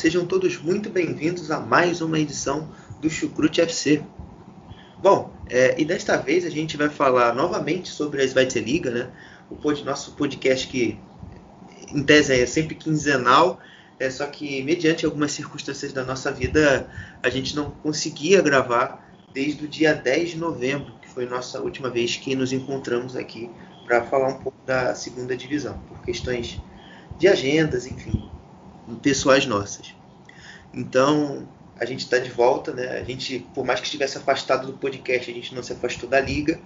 Sejam todos muito bem-vindos a mais uma edição do Chucrute FC. Bom, é, e desta vez a gente vai falar novamente sobre a Zweite-Liga, né? O pod, nosso podcast que em tese é sempre quinzenal, é só que mediante algumas circunstâncias da nossa vida a gente não conseguia gravar desde o dia 10 de novembro, que foi nossa última vez que nos encontramos aqui para falar um pouco da segunda divisão, por questões de agendas, enfim, pessoais nossas. Então, a gente está de volta, né? A gente, por mais que estivesse afastado do podcast, a gente não se afastou da liga.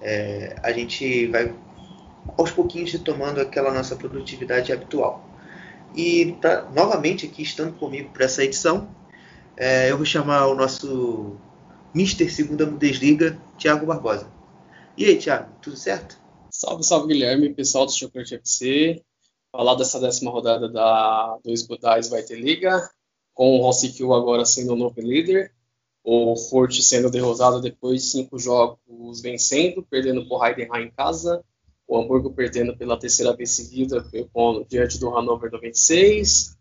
É, a gente vai aos pouquinhos retomando aquela nossa produtividade habitual. E pra, novamente aqui estando comigo para essa edição, é, eu vou chamar o nosso Mister Segunda Bundesliga, Thiago Barbosa. E aí, Thiago, tudo certo? Salve, salve Guilherme, pessoal do Chocolate FC. Falar dessa décima rodada da, do da Zweite Liga, com o Rossikill agora sendo o novo líder, o Forte sendo derrotado depois de cinco jogos vencendo, perdendo por Heidenheim em casa, o Hamburgo perdendo pela terceira vez seguida diante do Hannover 96,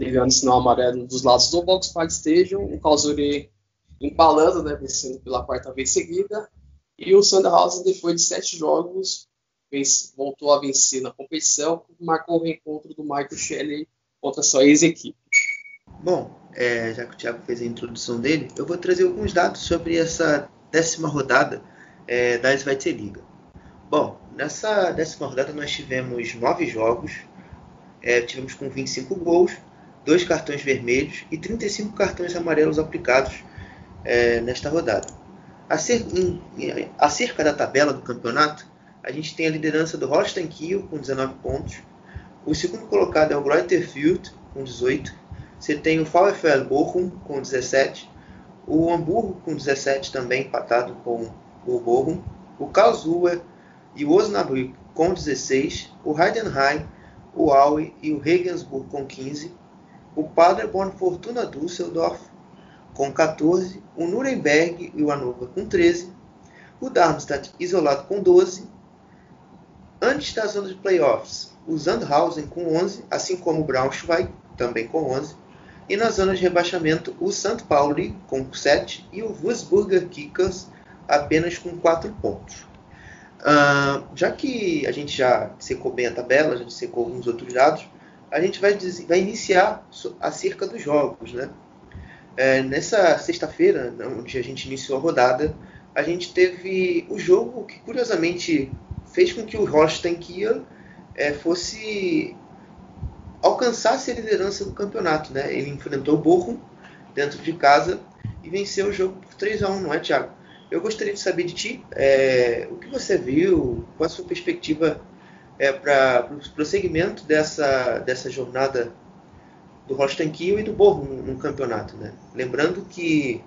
ligando sinal amarelo dos lados do Volkswagen Stadium, o Calzuri embalando, né, vencendo pela quarta vez seguida, e o Sandhausen, depois de sete jogos, voltou a vencer na competição, marcou o reencontro do Michael Shelley contra sua ex-equipe. Bom, é, já que o Thiago fez a introdução dele, eu vou trazer alguns dados sobre essa décima rodada é, da Zweite Liga. Bom, nessa décima rodada nós tivemos nove jogos, é, tivemos com 25 gols, dois cartões vermelhos e 35 cartões amarelos aplicados é, nesta rodada. Acerca, em, acerca da tabela do campeonato, a gente tem a liderança do Holstein Kiel com 19 pontos. O segundo colocado é o Greuther Fürth com 18. Você tem o VfL Bochum com 17. O Hamburgo com 17 também empatado com o Bochum. O Karlsruhe e o Osnabrück com 16. O Heidenheim, o Aue e o Regensburg com 15. O Paderborn Fortuna Düsseldorf com 14. O Nuremberg e o Hannover com 13. O Darmstadt isolado com 12 Antes da zona de playoffs, o Sandhausen com 11, assim como o Braunschweig, também com 11. E na zona de rebaixamento, o St. Pauli com 7 e o Wolfsburger Kickers apenas com 4 pontos. Uh, já que a gente já secou bem a tabela, já secou alguns outros dados, a gente vai, vai iniciar acerca dos jogos. Né? É, nessa sexta-feira, onde a gente iniciou a rodada, a gente teve o jogo que, curiosamente, fez com que o Holstein Kiel é, fosse alcançasse a liderança do campeonato. Né? Ele enfrentou o Bochum dentro de casa e venceu o jogo por 3 a 1 não é, Thiago? Eu gostaria de saber de ti é, o que você viu, qual a sua perspectiva é, para o prosseguimento dessa, dessa jornada do Holstein Kiel e do Bochum no, campeonato. Né? Lembrando que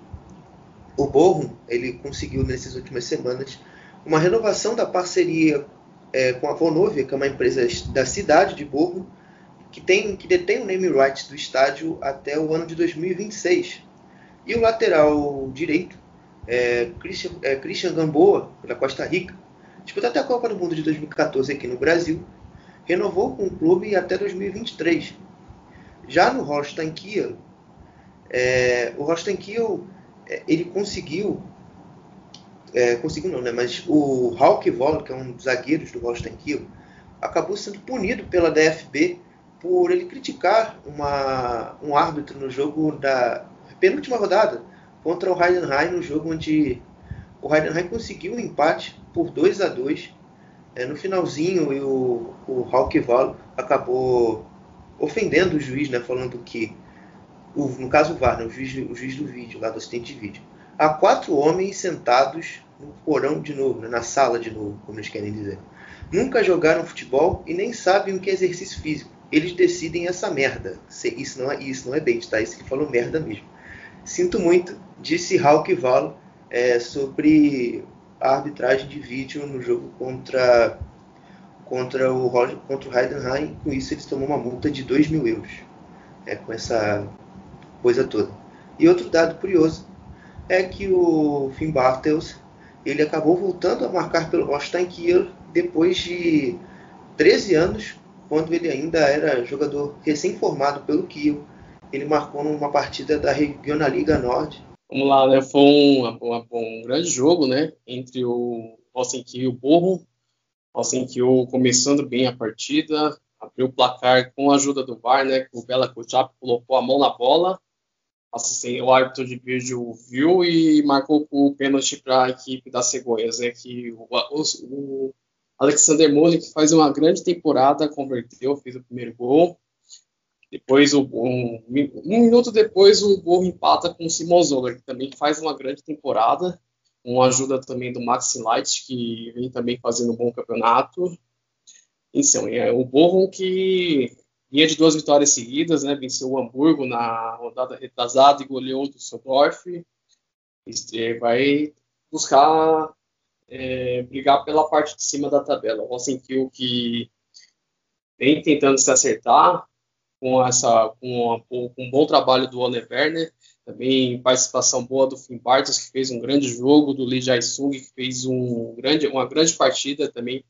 o Bochum ele conseguiu nessas últimas semanas uma renovação da parceria é, com a Vonovia, que é uma empresa da cidade de Bochum, que, tem, que detém o name rights do estádio até o ano de 2026. E o lateral direito, é, Christian, é, Christian Gamboa, da Costa Rica, disputou até a Copa do Mundo de 2014 aqui no Brasil, renovou com o clube até 2023. Já no Holstein Kiel, é, o Holstein Kiel é, ele conseguiu é, conseguiu não, né? Mas o Hawk Vol, que é um dos zagueiros do Holstein Kiel, acabou sendo punido pela DFB por ele criticar uma, um árbitro no jogo da penúltima rodada contra o Heidenheim, no jogo onde o Heidenheim conseguiu um empate por 2 a 2 é, no finalzinho e o, o Hawk Vol acabou ofendendo o juiz, né, falando que o, no caso o VAR, né, o, juiz, o juiz do vídeo, lá do assistente de vídeo, há quatro homens sentados no porão de novo, né, na sala de novo, como eles querem dizer. Nunca jogaram futebol e nem sabem o que é exercício físico. Eles decidem essa merda. Isso não é, isso não é bait, tá? Isso que falou merda mesmo. Sinto muito, disse Hulk Valo é, sobre a arbitragem de vídeo no jogo contra contra o contra o Heidenheim. Com isso, eles tomam uma multa de 2 mil euros. É, com essa coisa toda. E outro dado curioso é que o Finn Bartels ele acabou voltando a marcar pelo Holstein Kiel depois de 13 anos, quando ele ainda era jogador recém-formado pelo Kiel. Ele marcou numa partida da Regionalliga Norte. Vamos lá, né? Foi um, um, um grande jogo, né? Entre o Holstein Kiel e o Borro. Holstein Kiel começando bem a partida, abriu o placar com a ajuda do VAR, né? O Bela Kuchap colocou a mão na bola assim, o árbitro de vídeo viu e marcou o pênalti para a equipe da Cegonhas, né, que o, o, o Alexander Molik faz uma grande temporada, converteu, fez o primeiro gol. Depois, um, um, minuto depois, o gol empata com o Simon Zoller, que também faz uma grande temporada, com a ajuda também do Max Light, que vem também fazendo um bom campeonato. Então, é o Borrom que vinha de duas vitórias seguidas, né? Venceu o Hamburgo na rodada retrasada e goleou o Düsseldorf. E vai buscar é, brigar pela parte de cima da tabela. O Rosenkiel que vem tentando se acertar com essa com, com um bom trabalho do Ole Werner, também participação boa do Finn Bartos, que fez um grande jogo, do Lee Jae-sung, que fez um grande, uma grande partida, também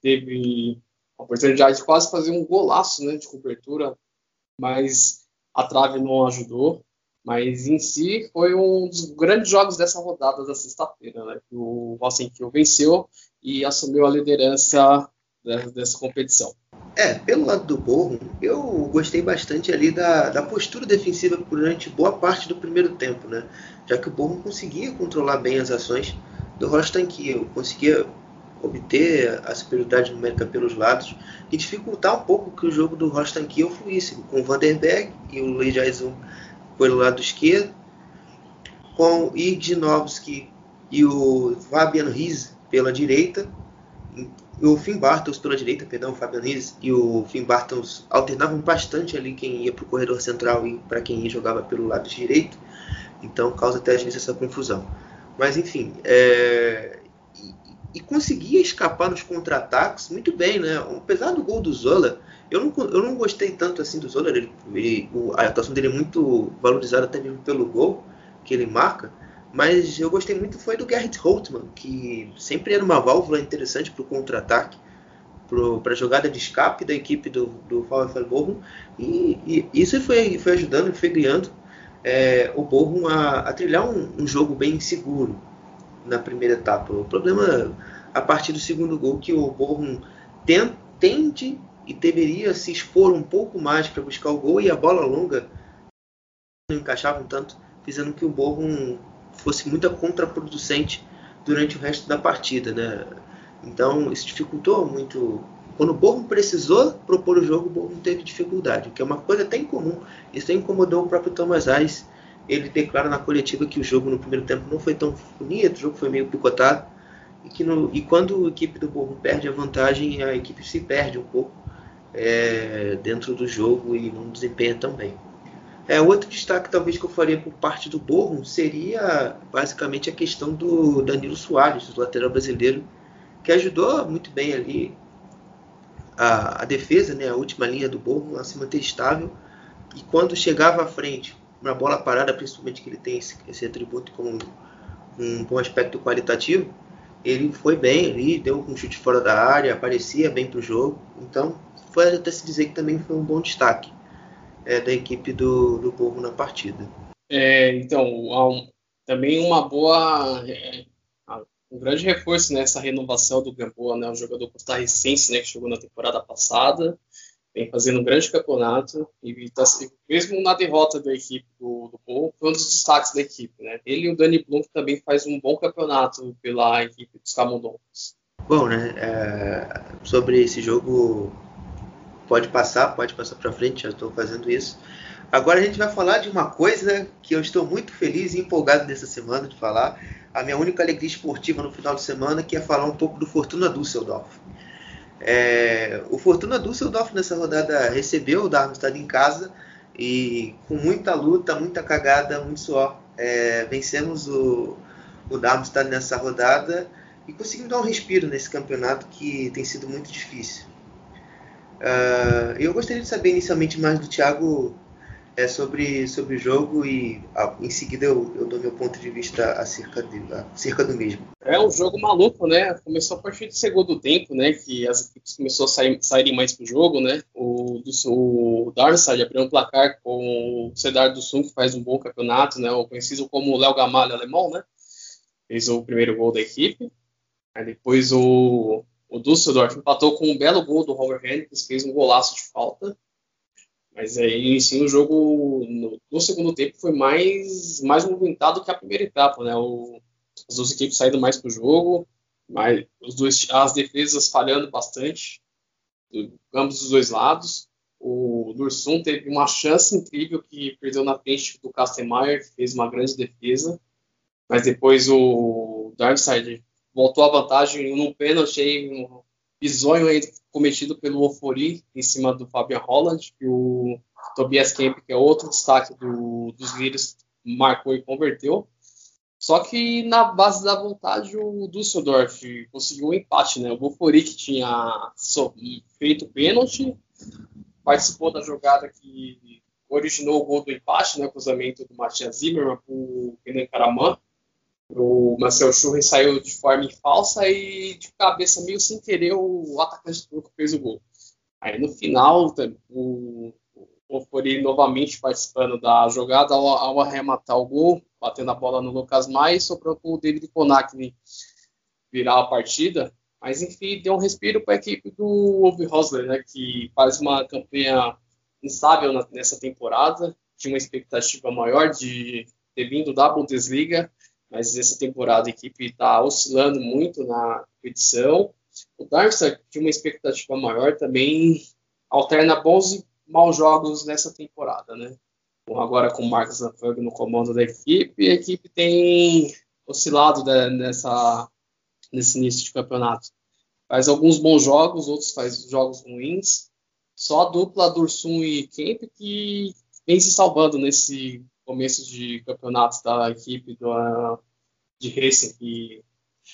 teve a oportunidade de quase fazer um golaço né, de cobertura, mas a trave não ajudou. Mas em si foi um dos grandes jogos dessa rodada da sexta-feira, né? O Rosenkiel venceu e assumiu a liderança dessa competição. É, pelo lado do Borrom, eu gostei bastante ali da, da postura defensiva durante boa parte do primeiro tempo, né? Já que o Borrom conseguia controlar bem as ações do Rostand Kiel, conseguia obter a superioridade numérica pelos lados e dificultar um pouco que o jogo do Rostan Kiel fluísse, com o Vanderberg e o Lee Jaizum pelo lado esquerdo, com o Ignovski e o Fabian Riz pela direita, o Finn pela direita, perdão, o Fabian Riz e o Finn alternavam bastante ali quem ia para o corredor central e para quem jogava pelo lado direito, então causa até às vezes essa confusão. Mas enfim, é, e conseguia escapar nos contra-ataques muito bem, né? Apesar do gol do Zola, eu não, eu não gostei tanto assim do Zola, ele, ele, a atuação dele é muito valorizada até mesmo pelo gol que ele marca, mas eu gostei muito foi do Gerrit Holtmann, que sempre era uma válvula interessante para o contra-ataque, para a jogada de escape da equipe do, do VfL Bochum, e, e, isso foi, foi ajudando, foi criando é, o Bochum a, a trilhar um, um jogo bem seguro, na primeira etapa. O problema a partir do segundo gol que o Borrom tende e deveria se expor um pouco mais para buscar o gol e a bola longa não encaixavam tanto, fazendo que o Borrom fosse muito contraproducente durante o resto da partida, né? Então isso dificultou muito. Quando o Borrom precisou propor o jogo, o Borrom teve dificuldade, o que é uma coisa até incomum. Isso incomodou o próprio Thomas Reis ele declara na coletiva que o jogo no primeiro tempo não foi tão bonito, o jogo foi meio picotado, e que no, e quando a equipe do Borrom perde a vantagem, a equipe se perde um pouco é, dentro do jogo e não desempenha tão bem. É, outro destaque talvez que eu faria por parte do Borrom seria basicamente a questão do Danilo Soares, do lateral brasileiro, que ajudou muito bem ali a, a defesa, né, a última linha do Borrom a se manter estável, e quando chegava à frente na bola parada, principalmente que ele tem esse, esse atributo como um bom aspecto qualitativo, ele foi bem ali, deu um chute fora da área, aparecia bem para o jogo. Então, foi até se dizer que também foi um bom destaque é, da equipe do, do Povo na partida. É, então, um, também uma boa. É, um grande reforço nessa renovação do Gamboa, né, um jogador costarricense né, que jogou na temporada passada vem fazendo um grande campeonato e tá, mesmo na derrota da equipe do, do Paul, foi um dos destaques da equipe, né? Ele e o Dani Blum também faz um bom campeonato pela equipe dos Camundongos. Bom, né? É, sobre esse jogo, pode passar, pode passar para frente, já estou fazendo isso. Agora a gente vai falar de uma coisa que eu estou muito feliz e empolgado nessa semana de falar. A minha única alegria esportiva no final de semana, que é falar um pouco do Fortuna Düsseldorf. É, o Fortuna Düsseldorf nessa rodada recebeu o Darmstadt em casa e com muita luta, muita cagada, muito suor, é, vencemos o, o Darmstadt nessa rodada e conseguimos dar um respiro nesse campeonato que tem sido muito difícil. Uh, eu gostaria de saber inicialmente mais do Thiago é, sobre, sobre o jogo e ah, em seguida eu, eu, dou meu ponto de vista acerca, de, acerca do mesmo. É um jogo maluco, né? Começou a partir do segundo tempo, né? Que as equipes começaram a sair, saírem mais pro jogo, né? O, do, o abriu um placar com o Cedar do Sul, que faz um bom campeonato, né? O conhecido como Léo Gamalho alemão, né? Fez o primeiro gol da equipe. Aí depois o, o Düsseldorf empatou com um belo gol do Robert Henriques, fez um golaço de falta. Mas aí sim o jogo no, no, segundo tempo foi mais, mais movimentado que a primeira etapa, né? O, as duas equipes saíram mais para o jogo, mas os dois, as defesas falhando bastante, do, ambos os dois lados. O Dursum teve uma chance incrível que perdeu na frente do Kastenmeier, que fez uma grande defesa, mas depois o Darmstadt voltou à vantagem num pênalti, bizonho cometido pelo Ofori em cima do Fabian Holland, que o Tobias Kemp, que é outro destaque do, dos líderes, marcou e converteu. Só que na base da vontade o Düsseldorf conseguiu um empate, né? O Bofori que tinha feito pênalti, participou da jogada que originou o gol do empate, né? O cruzamento do Matias Zimmermann para o Renan Karaman. O Marcel Schurren saiu de forma falsa e de cabeça meio sem querer o atacante turco fez o gol. Aí no final o, o Fori novamente participando da jogada ao, ao, arrematar o gol, batendo a bola no Lucas Maia e sobrou para o David Konakni virar a partida. Mas enfim, deu um respiro para a equipe do Ove Rosler, né, que faz uma campanha instável nessa temporada. Tinha uma expectativa maior de ter vindo da Bundesliga mas essa temporada a equipe está oscilando muito na competição. O Darmstadt tinha uma expectativa maior também, alterna bons e maus jogos nessa temporada, né? Bom, agora com o Marcos Zanfang no comando da equipe, a equipe tem oscilado né, nessa, nesse início de campeonato. Faz alguns bons jogos, outros faz jogos ruins. Só a dupla Dursum e Kemp que vem se salvando nesse começo de campeonato da equipe do, de Racing e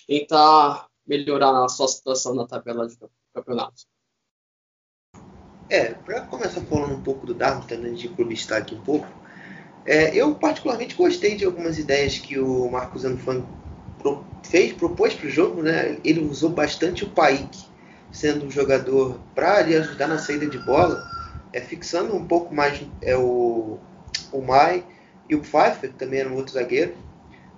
tentar melhorar a sua situação na tabela de campeonato. É, para começar falando um pouco do Darmstadt, né, de clubistar aqui um pouco, é, eu particularmente gostei de algumas ideias que o Marcos Anfang pro, fez, propôs para o jogo, né? Ele usou bastante o Paik, sendo um jogador para ajudar na saída de bola, é, fixando um pouco mais é, o, o Mai e o Pfeiffer, que também era um outro zagueiro.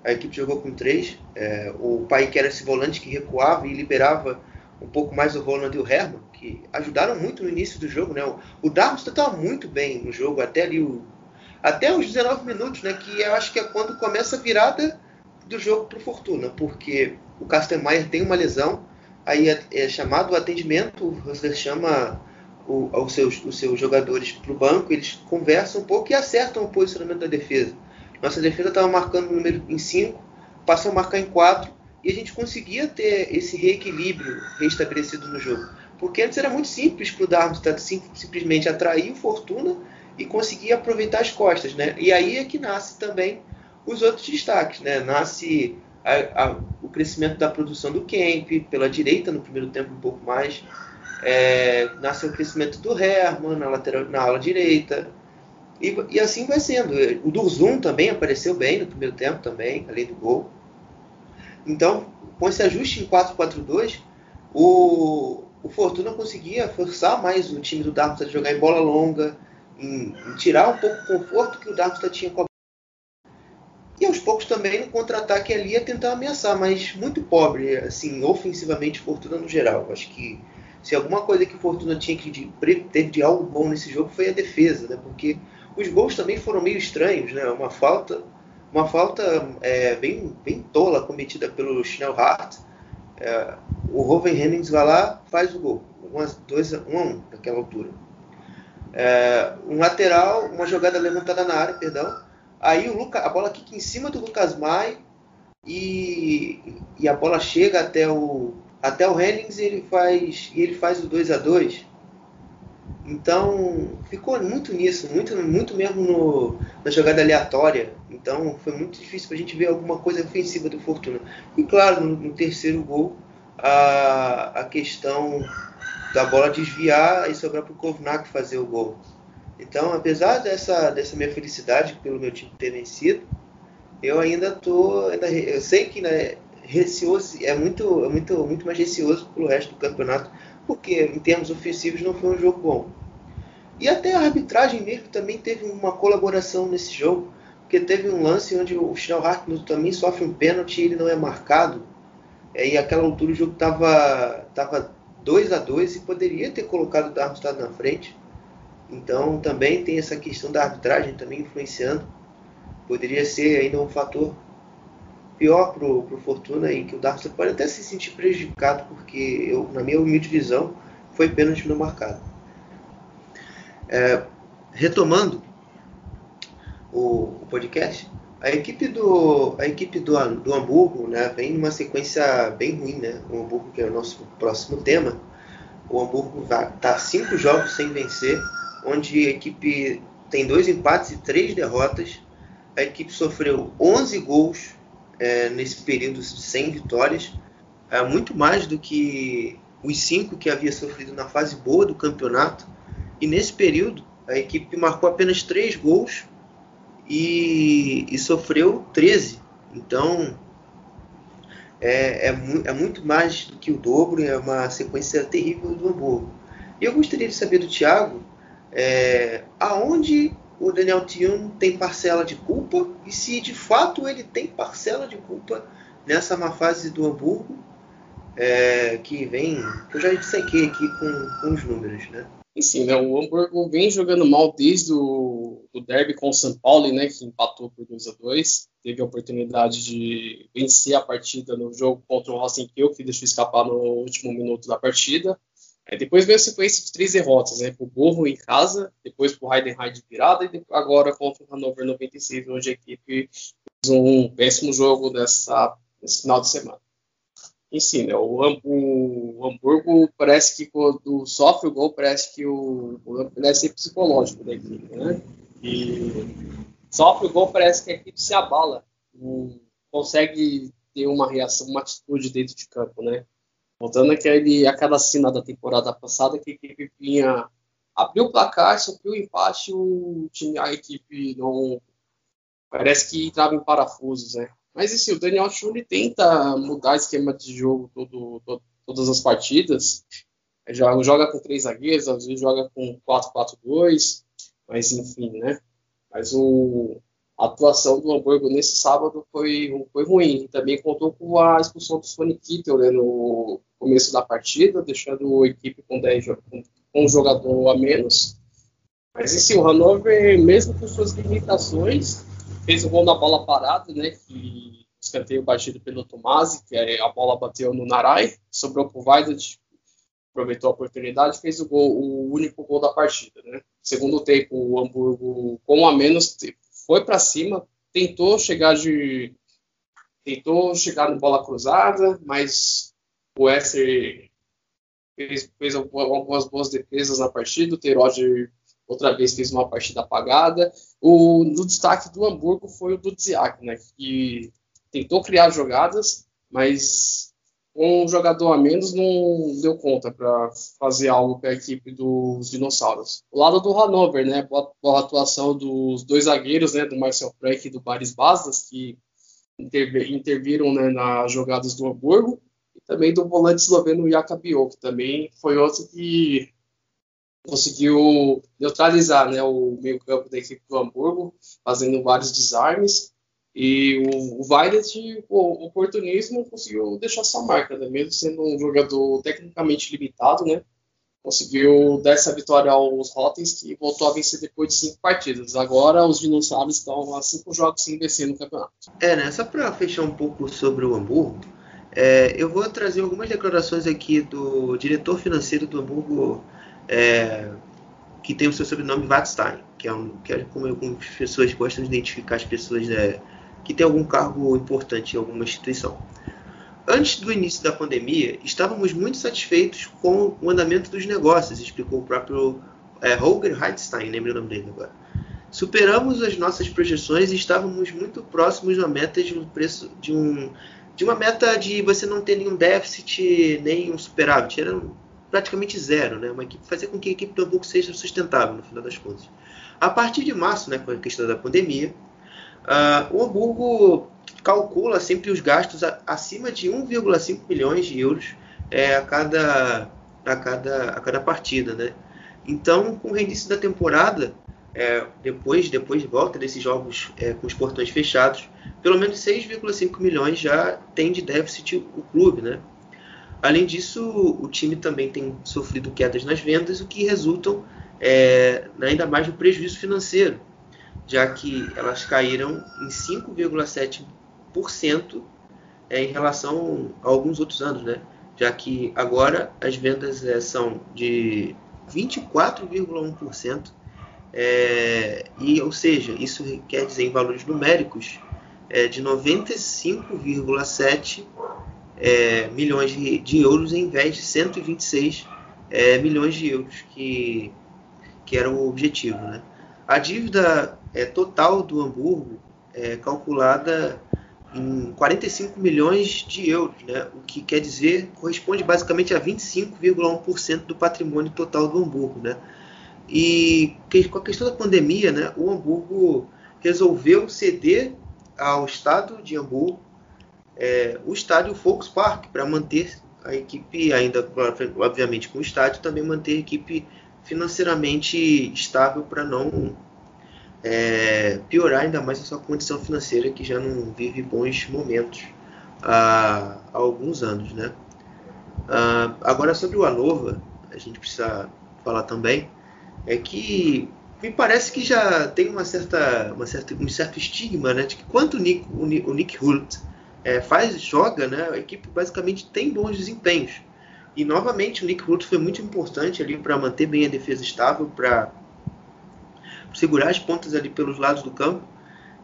A equipe jogou com três. É, o pai que era esse volante que recuava e liberava um pouco mais o Roland e o Herman, que ajudaram muito no início do jogo. Né? O, o Darmstadt estava muito bem no jogo, até ali o, até os 19 minutos, né? que eu acho que é quando começa a virada do jogo para o Fortuna, porque o Kastenmeier tem uma lesão, aí é, é chamado o atendimento, o Rosler chama o, os, seus, os seus jogadores para o banco, eles conversam um pouco e acertam o posicionamento da defesa. Nossa defesa estava marcando o número em 5, passou a marcar em 4 e a gente conseguia ter esse reequilíbrio restabelecido no jogo. Porque antes era muito simples para o Darmstadt simplesmente atrair o Fortuna e conseguir aproveitar as costas. Né? E aí é que nasce também os outros destaques. Né? Nasce a, a, o crescimento da produção do Kemp, pela direita no primeiro tempo um pouco mais, é, nasce o crescimento do Herman na, lateral, na ala direita. E, e, assim vai sendo. O Durzum também apareceu bem no primeiro tempo, também, além do gol. Então, com esse ajuste em 4-4-2, o, o Fortuna conseguia forçar mais o time do Darmstadt a jogar em bola longa, em, em tirar um pouco o conforto que o Darmstadt tinha a e aos poucos também no contra-ataque ali a tentar ameaçar, mas muito pobre, assim, ofensivamente Fortuna no geral. Acho que se alguma coisa que Fortuna tinha que de, de algo bom nesse jogo foi a defesa, né? Porque os gols também foram meio estranhos, né? Uma falta, uma falta é, bem, bem tola cometida pelo Schnellhardt. É, o Roven Hennings vai lá, faz o gol, 2 a 1 um, naquela altura. É, um lateral, uma jogada levantada na área, perdão. Aí o Luca, a bola quica em cima do Lucas Mai e, e a bola chega até o até o Hennings ele faz ele faz o 2 a 2 então ficou muito nisso, muito, muito mesmo no, na jogada aleatória. Então foi muito difícil para a gente ver alguma coisa ofensiva do Fortuna. E claro, no, no terceiro gol, a, a questão da bola desviar e sobrar para o Kovnak fazer o gol. Então, apesar dessa, dessa minha felicidade pelo meu time ter vencido, eu ainda tô, ainda, eu sei que né, receoso, é muito, é muito, muito mais receoso pelo resto do campeonato porque em termos ofensivos não foi um jogo bom. E até a arbitragem mesmo também teve uma colaboração nesse jogo, porque teve um lance onde o Schnellhardt também sofre um pênalti e ele não é marcado. É, e aquela altura o jogo estava tava 2 a 2 e poderia ter colocado o Darmstadt na frente. Então também tem essa questão da arbitragem também influenciando. Poderia ser ainda um fator pior pro, pro Fortuna aí, que o Darmstadt pode até se sentir prejudicado, porque eu, na minha humilde visão, foi pênalti não marcado. É, retomando o, o, podcast, a equipe do a equipe do, do Hamburgo, né, vem numa sequência bem ruim, né? O Hamburgo que é o nosso próximo tema. O Hamburgo vai tá cinco jogos sem vencer, onde a equipe tem dois empates e três derrotas. A equipe sofreu 11 gols é, nesse período sem vitórias, é, muito mais do que os cinco que havia sofrido na fase boa do campeonato. E nesse período, a equipe marcou apenas três gols e, e sofreu 13. Então, é, é, é, muito mais do que o dobro, é uma sequência terrível do Hamburgo. E eu gostaria de saber do Thiago é, aonde o Daniel Tium tem parcela de culpa e se de fato ele tem parcela de culpa nessa má fase do Hamburgo, é, que vem, eu já dissequei aqui com, com os números, né? Sim, né, o Hamburgo vem jogando mal desde o do derby com o São Paulo, né, que empatou por 2 a 2 Teve a oportunidade de vencer a partida no jogo contra o Racing Kiel, que deixou escapar no último minuto da partida. É, depois veio a sequência de três derrotas, né? Pro Borro em casa, depois pro Heidenheim de virada e agora contra o Hannover 96, onde a equipe fez um péssimo jogo nessa, nesse final de semana. Em si, né? O, o, Hamburgo parece que quando sofre o gol, parece que o, o deve ser psicológico da equipe, né? E sofre o gol, parece que a equipe se abala, consegue ter uma reação, uma atitude dentro de campo, né? Voltando aquele, aquela cena da temporada passada que a equipe vinha abriu o placar, sofreu o empate, o time, a equipe não parece que entrava em parafusos, né? Mas assim, o Daniel Schulli tenta mudar esquema de jogo todo, todo, todas as partidas. Já joga com três zagueiros, às vezes joga com 4-4-2, mas enfim, né? Mas o, a atuação do Hamburgo nesse sábado foi, foi ruim. Também contou com a expulsão do Sonic Kittel né, no começo da partida, deixando a equipe com, 10, com um jogador a menos. Mas sim, o Hannover, mesmo com suas limitações, fez o gol na bola parada, né? Que escanteio batido pelo Tomasi, que a bola bateu no Narai, sobrou para o Weidet, aproveitou a oportunidade, fez o gol, o único gol da partida, né? Segundo tempo, o Hamburgo com a menos foi para cima, tentou chegar de tentou chegar no bola cruzada, mas o Esser fez, fez, algumas boas defesas na partida, o Terodde outra vez fez uma partida apagada. O no destaque do Hamburgo foi o do Dziak, né, que tentou criar jogadas, mas um jogador a menos não deu conta para fazer algo para a equipe dos dinossauros. O lado do Hannover, né, boa, atuação dos dois zagueiros, né, do Marcel Frank e do Baris Basdas, que interviram né, nas jogadas do Hamburgo, e também do volante esloveno Jakabio, que também foi outro que conseguiu neutralizar né, o meio campo da equipe do Hamburgo, fazendo vários desarmes, e o, o Violet, o oportunismo, conseguiu deixar sua marca, né? mesmo sendo um jogador tecnicamente limitado, né? Conseguiu dar essa vitória aos Rottens, que voltou a vencer depois de cinco partidas. Agora os dinossauros estão a cinco jogos sem vencer no campeonato. É, né? Só para fechar um pouco sobre o Hamburgo, é, eu vou trazer algumas declarações aqui do diretor financeiro do Hamburgo, é, que tem o seu sobrenome Vatstein, que é, um, que é como algumas pessoas gostam de identificar as pessoas é, que têm algum cargo importante em alguma instituição. Antes do início da pandemia, estávamos muito satisfeitos com o andamento dos negócios, explicou o próprio é, Holger Heidstein, lembro o nome dele agora. Superamos as nossas projeções e estávamos muito próximos da meta de um preço de um de uma meta de você não ter nenhum déficit nem um superávit. Era praticamente zero, né? Uma equipe fazer com que a equipe do Hamburgo seja sustentável no final das contas. A partir de março, né, com a questão da pandemia, uh, o Hamburgo calcula sempre os gastos a, acima de 1,5 milhões de euros é, a, cada, a, cada, a cada partida, né? Então, com o reinício da temporada, é, depois, depois de volta desses jogos é, com os portões fechados, pelo menos 6,5 milhões já tem de déficit o clube, né? Além disso, o time também tem sofrido quedas nas vendas, o que resultam é, ainda mais no prejuízo financeiro, já que elas caíram em 5,7% é, em relação a alguns outros anos, né? já que agora as vendas é, são de 24,1%, é, e, ou seja, isso quer dizer em valores numéricos é, de 95,7% é, milhões de, de, euros em vez de 126 é, milhões de euros que, que era o objetivo. Né? A dívida é, total do Hamburgo é calculada em 45 milhões de euros, né? o que quer dizer corresponde basicamente a 25,1% do patrimônio total do Hamburgo. Né? E com a questão da pandemia, né, o Hamburgo resolveu ceder ao Estado de Hamburgo é, o estádio Volkspark para manter a equipe ainda, obviamente, com o estádio, também manter a equipe financeiramente estável para não é, piorar ainda mais a sua condição financeira que já não vive bons momentos há, há alguns anos, né? Ah, agora sobre o Anova, a gente precisa falar também é que me parece que já tem uma certa, uma certa, um certo estigma, né, de que quanto o Nick, o Nick Hult é, faz, joga, né, a equipe basicamente tem bons desempenhos. E novamente o Nick Ruto foi muito importante ali para manter bem a defesa estável, para segurar as pontas ali pelos lados do campo.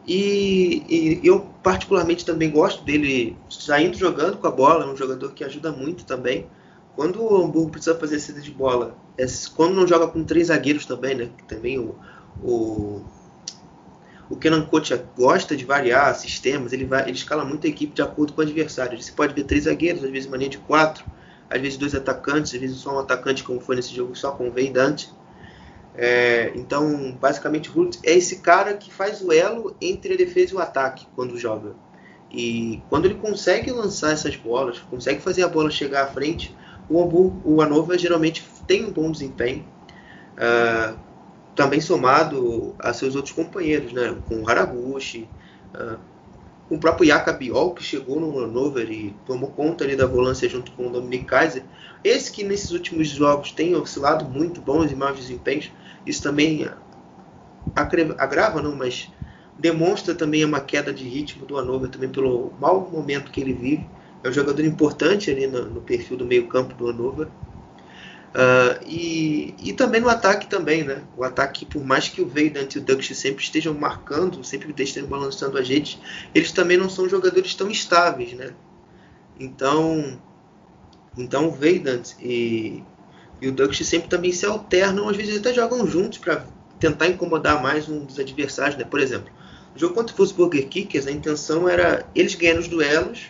E, e, eu particularmente também gosto dele saindo jogando com a bola, é um jogador que ajuda muito também. Quando o Hamburgo precisa fazer saída de bola, é, quando não joga com três zagueiros também, né? Também o, o o Kenan Coach gosta de variar sistemas, ele, vai, ele escala muito a equipe de acordo com o adversário. Você pode ver três zagueiros, às vezes mania de quatro, às vezes dois atacantes, às vezes só um atacante, como foi nesse jogo, só com o Veidante. É, então, basicamente, Hult é esse cara que faz o elo entre a defesa e o ataque quando joga. E quando ele consegue lançar essas bolas, consegue fazer a bola chegar à frente, o, Hamburgo, o Anova geralmente tem um bom desempenho. Uh, também somado a seus outros companheiros, né? com o Haraguchi, uh, com o próprio Yaka Biol, que chegou no Hannover e tomou conta ali da volância junto com o Dominic Kaiser. Esse que nesses últimos jogos tem oscilado muito bons e maus desempenhos, isso também agrava, não, mas demonstra também uma queda de ritmo do Hannover também pelo mau momento que ele vive. É um jogador importante ali no, no perfil do meio campo do Hannover. Uh, e, e também no ataque também, né? O ataque, por mais que o Veidant e o Dux sempre estejam marcando, sempre estejam balançando a gente, eles também não são jogadores tão estáveis, né? Então, então o Veidant e, e o Dux sempre também se alternam, às vezes até jogam juntos para tentar incomodar mais um dos adversários, né? Por exemplo, o jogo contra o Wolfsburger Kickers, a intenção era eles ganharem os duelos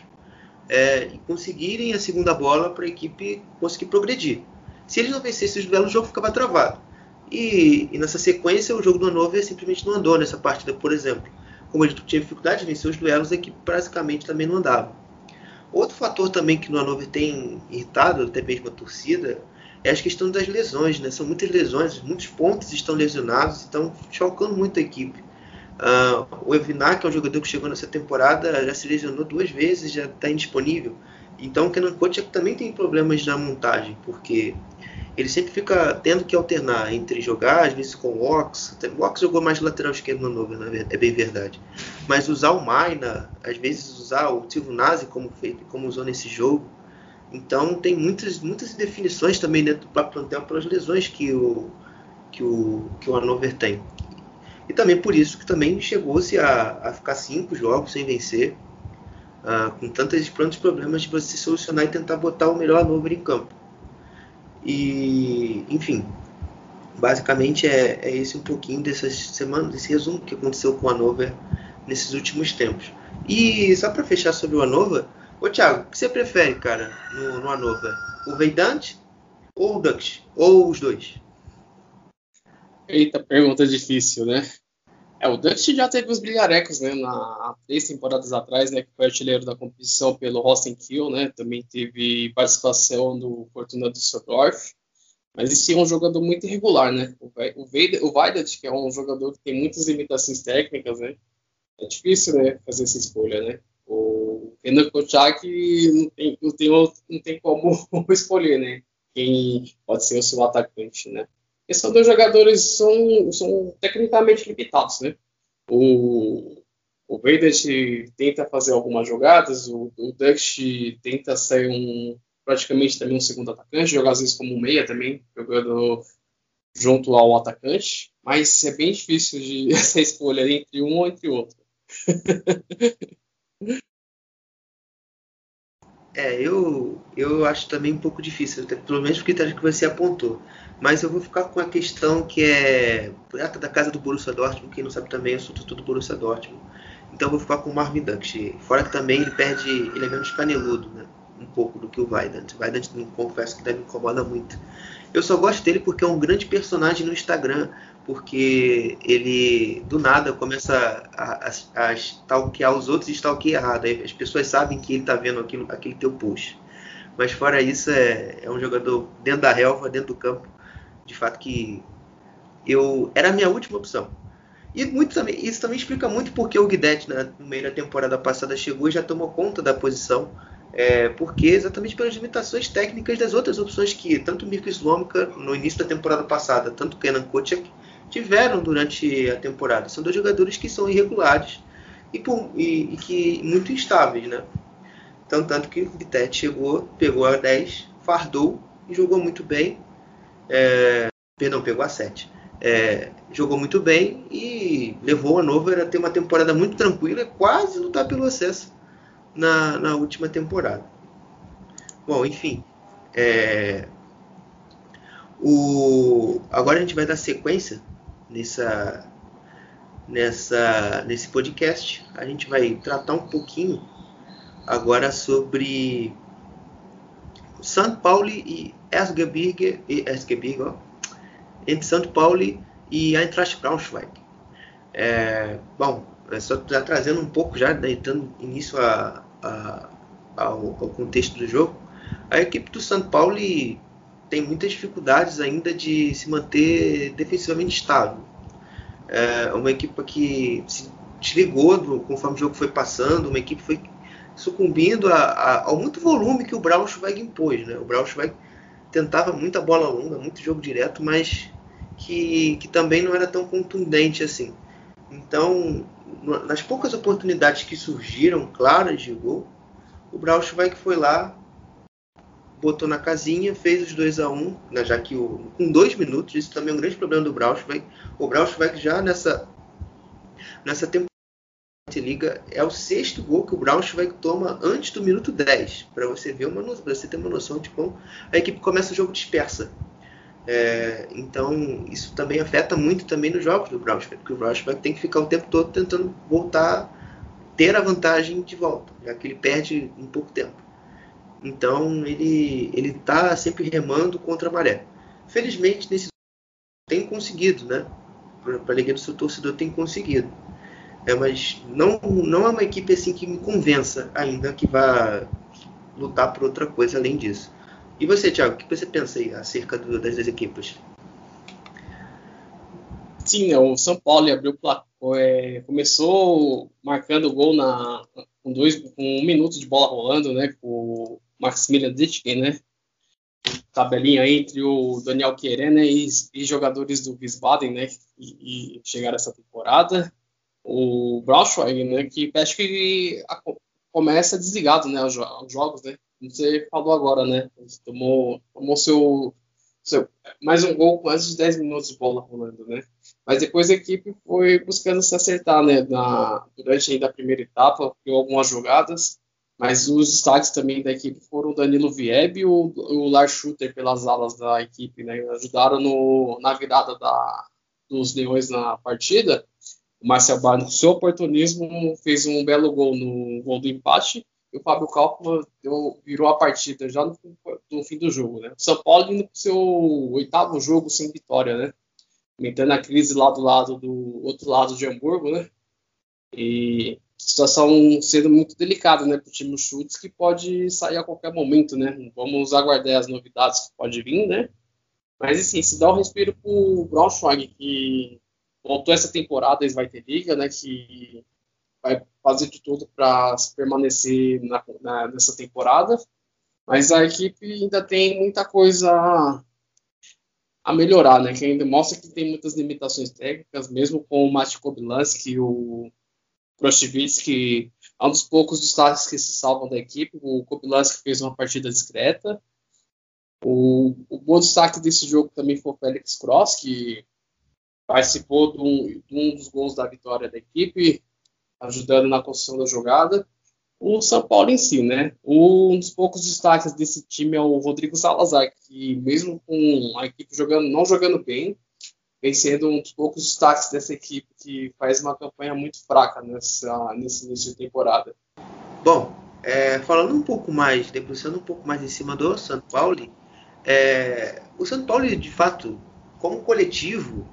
é, e conseguirem a segunda bola para a equipe conseguir progredir. Se eles não vencessem os duelos, o jogo ficava travado. E, e, nessa sequência, o jogo do Hannover simplesmente não andou nessa partida, por exemplo. Como ele tinha dificuldade de vencer os duelos, a equipe basicamente também não andava. Outro fator também que no Hannover tem irritado até mesmo a torcida é a questão das lesões. Né? São muitas lesões, muitos pontos estão lesionados, estão chocando muito a equipe. Uh, o Evinar, que é um jogador que chegou nessa temporada, já se lesionou duas vezes, já está indisponível. Então o Kenan Coach também tem problemas na montagem, porque ele sempre fica tendo que alternar entre jogar, às vezes com o Ox. O Ox jogou mais lateral esquerdo no novo, é bem verdade. Mas usar o Maina, às vezes usar o Silvio Nazi como, feito, como usou nesse jogo. Então tem muitas, muitas definições também dentro do próprio plantel pelas lesões que o, que o, que o tem. E também por isso que também chegou-se a, a ficar cinco jogos sem vencer, uh, com tantos, tantos problemas de você solucionar e tentar botar o melhor Hannover em campo. E, enfim, basicamente é, é esse um pouquinho dessas semanas, desse resumo que aconteceu com o Hannover nesses últimos tempos. E só para fechar sobre o Hannover, ô Thiago, o que você prefere, cara, no, no Hannover? O Veidante ou o Dux? Ou os dois? Eita, pergunta difícil, né? É, o Dux já teve os brigarecos, né, na três temporadas atrás, né, que foi artilheiro da competição pelo Rosten Kiel, né, também teve participação do Fortuna Düsseldorf, mas esse é um jogador muito irregular, né, o, Weidat, que é um jogador que tem muitas limitações técnicas, né, é difícil, né, fazer essa escolha, né, o Renan Kocak não tem, não, tem, não tem como escolher, né, quem pode ser o seu atacante, né, esses são dois jogadores são, são tecnicamente limitados, né? O, o Vader tenta fazer algumas jogadas, o, o Dux tenta ser um praticamente também um segundo atacante, jogar às vezes como um meia também, jogando junto ao atacante, mas é bem difícil de essa escolha entre um ou entre outro. é, eu, eu acho também um pouco difícil, pelo menos porque que você apontou. Mas eu vou ficar com a questão que é da casa do Borussia Dortmund. Quem não sabe também, eu sou tudo do Borussia Dortmund. Então eu vou ficar com o Marvin Dux. Fora que também ele perde, ele é menos caneludo, né? Um pouco do que o Weidant. O Weidant, confesso que me incomoda muito. Eu só gosto dele porque é um grande personagem no Instagram, porque ele do nada começa a, a, a stalkear os outros e stalkear errado. As pessoas sabem que ele está vendo aquilo, aquele teu post. Mas fora isso, é, é um jogador dentro da relva, dentro do campo, de fato que eu era a minha última opção. E muito também, isso também explica muito porque o Guidetti, no meio da temporada passada, chegou e já tomou conta da posição. É, porque exatamente pelas limitações técnicas das outras opções que tanto Mirko Slomka no início da temporada passada, tanto Kenan Kocek tiveram durante a temporada. São dois jogadores que são irregulares e, por, e, e que muito instáveis, né? Então, tanto que o Guidetti chegou, pegou a 10, fardou e jogou muito bem é, perdão, pegou a 7. É, jogou muito bem e levou a Nova a ter uma temporada muito tranquila, quase lutar pelo acesso na, na última temporada. Bom, enfim. É, o, agora a gente vai dar sequência nessa, nessa, nesse podcast. A gente vai tratar um pouquinho agora sobre São Paulo e Erzgebirge, entre São Paulo e Eintracht Braunschweig. É, bom, é só já trazendo um pouco, já né, dando início a, a, ao, ao, contexto do jogo, a equipe do São Paulo tem muitas dificuldades ainda de se manter defensivamente estável. É uma equipe que se desligou conforme o jogo foi passando, uma equipe foi sucumbindo a, a, ao muito volume que o Braunschweig impôs. Né? O Braunschweig tentava muita bola longa, muito jogo direto, mas que, que também não era tão contundente assim. Então, nas poucas oportunidades que surgiram claras de gol, o Braunschweig foi lá, botou na casinha, fez os 2 a 1 um, né, já que o, com dois minutos, isso também é um grande problema do Braunschweig. O Braunschweig já nessa, nessa temporada liga é o sexto gol que o Braunschweig toma antes do minuto 10, para você ver uma pra você ter uma noção de como a equipe começa o jogo dispersa. É, então isso também afeta muito também nos jogos do Braunschweig, porque o Braunschweig tem que ficar o tempo todo tentando voltar, ter a vantagem de volta, já que ele perde em pouco tempo. Então ele ele está sempre remando contra a maré. Felizmente nesse tem conseguido, né? Para a alegria do seu torcedor tem conseguido. É, mas não, não é uma equipe assim que me convença ainda que vá lutar por outra coisa além disso. E você, Thiago, o que você pensa aí acerca do, das duas equipes? Sim, o São Paulo abriu é, começou marcando o gol na, com, dois, com um minuto de bola rolando, né? Com o Maximilian Ditkin, né? Tabelinha entre o Daniel Queré, né, e, e, jogadores do Wiesbaden, né? E, e chegaram essa temporada o Braunschweig, né, que acho que a, começa desligado, né, os, os, jogos, né, como você falou agora, né, tomou, tomou seu, mais um gol com mais de 10 minutos de bola rolando, né? Mas depois a equipe foi buscando se acertar, né? Na, durante ainda a primeira etapa, criou algumas jogadas, mas os destaques também da equipe foram o Danilo Vieb e o, o Lars Schutter pelas alas da equipe, né? Ajudaram no, na virada da, dos Leões na partida. O Marcel Bar, no seu oportunismo, fez um belo gol no gol do empate e o Fábio deu, virou a partida já no, no, fim do jogo, né? O São Paulo indo para o seu oitavo jogo sem vitória, né? Aumentando a crise lá do lado do outro lado de Hamburgo, né? E situação sendo muito delicada, né, para o time Chutes, que pode sair a qualquer momento, né? Vamos aguardar as novidades que pode vir, né? Mas assim, se dá um respiro para o Braunschweig, que voltou essa temporada, eles vai ter liga, né? Que vai fazer de tudo para permanecer na, na, nessa temporada. Mas a equipe ainda tem muita coisa a melhorar, né? Que ainda mostra que tem muitas limitações técnicas, mesmo com o Mati Kobylanski e o Prochivitz, que é um dos poucos destaques que se salvam da equipe. O Kobylanski fez uma partida discreta. O, o bom destaque desse jogo também foi o Félix Cross, que participou de um, de um dos gols da vitória da equipe, ajudando na construção da jogada. O São Paulo em si, né? Um dos poucos destaques desse time é o Rodrigo Salazar, que mesmo com a equipe jogando, não jogando bem, vem sendo um dos poucos destaques dessa equipe que faz uma campanha muito fraca nessa, nesse início de temporada. Bom, é, falando um pouco mais, debruçando um pouco mais em cima do São Paulo, é, o São Paulo, de fato, como coletivo,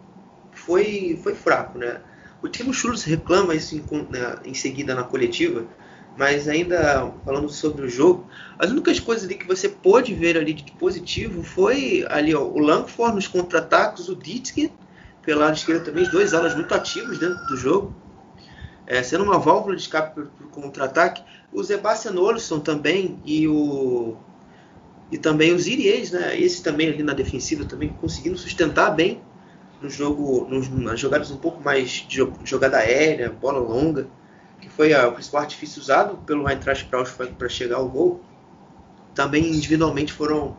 foi, foi fraco, né? O Timo Schultz reclama isso em, né, em seguida na coletiva, mas ainda falando sobre o jogo, as únicas coisas ali que você pôde ver ali de positivo foi ali ó, o Langford nos contra-ataques, o Ditsky pelo lado esquerdo também, os dois alas muito ativos dentro do jogo, é, sendo uma válvula de escape para o contra-ataque. O Sebastian Olsson também e o e também os Iriês, né? Esse também ali na defensiva também conseguindo sustentar bem no jogo, nos, nas jogadas um pouco mais de jogada aérea, bola longa que foi a, o principal artifício usado pelo Eintracht Braunschweig para chegar ao gol, também individualmente foram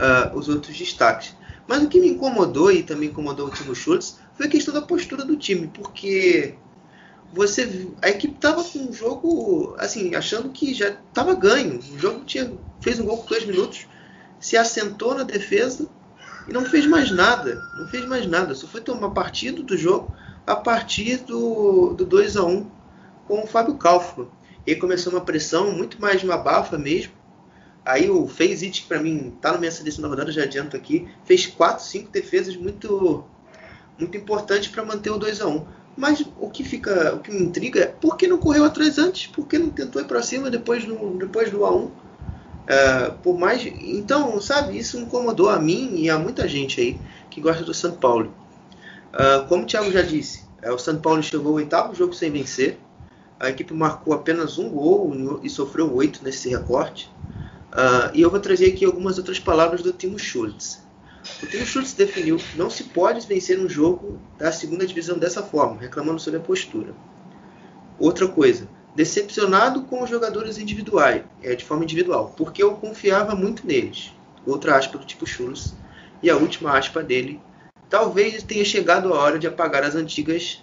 uh, os outros destaques. Mas o que me incomodou e também incomodou o Timo Schultz foi a questão da postura do time, porque você a equipe estava com o jogo assim achando que já estava ganho, o jogo tinha fez um gol com dois minutos, se assentou na defesa e não fez mais nada, não fez mais nada, só foi tomar partido do jogo a partir do, do 2 a 1 com o Fábio Kaufmann. E começou uma pressão muito mais uma bafa mesmo. Aí o Fezit, para mim, tá na minha seleção da rodada, já adianto aqui, fez 4, 5 defesas muito muito importantes para manter o 2 a 1 Mas o que fica, o que me intriga é por que não correu atrás antes? Por que não tentou ir para cima depois do, depois do A1? É, por mais, então, sabe, isso incomodou a mim e a muita gente aí que gosta do São Paulo. Uh, como o Thiago já disse, é, o São Paulo chegou ao oitavo jogo sem vencer. A equipe marcou apenas um gol e sofreu oito nesse recorte. Uh, e eu vou trazer aqui algumas outras palavras do Timo Schultz. O Timo Schultz definiu que não se pode vencer um jogo da segunda divisão dessa forma, reclamando sobre a postura. Outra coisa, decepcionado com os jogadores individuais, é, de forma individual, porque eu confiava muito neles. Outra aspa do tipo Schultz. E a última aspa dele, talvez tenha chegado a hora de apagar as antigas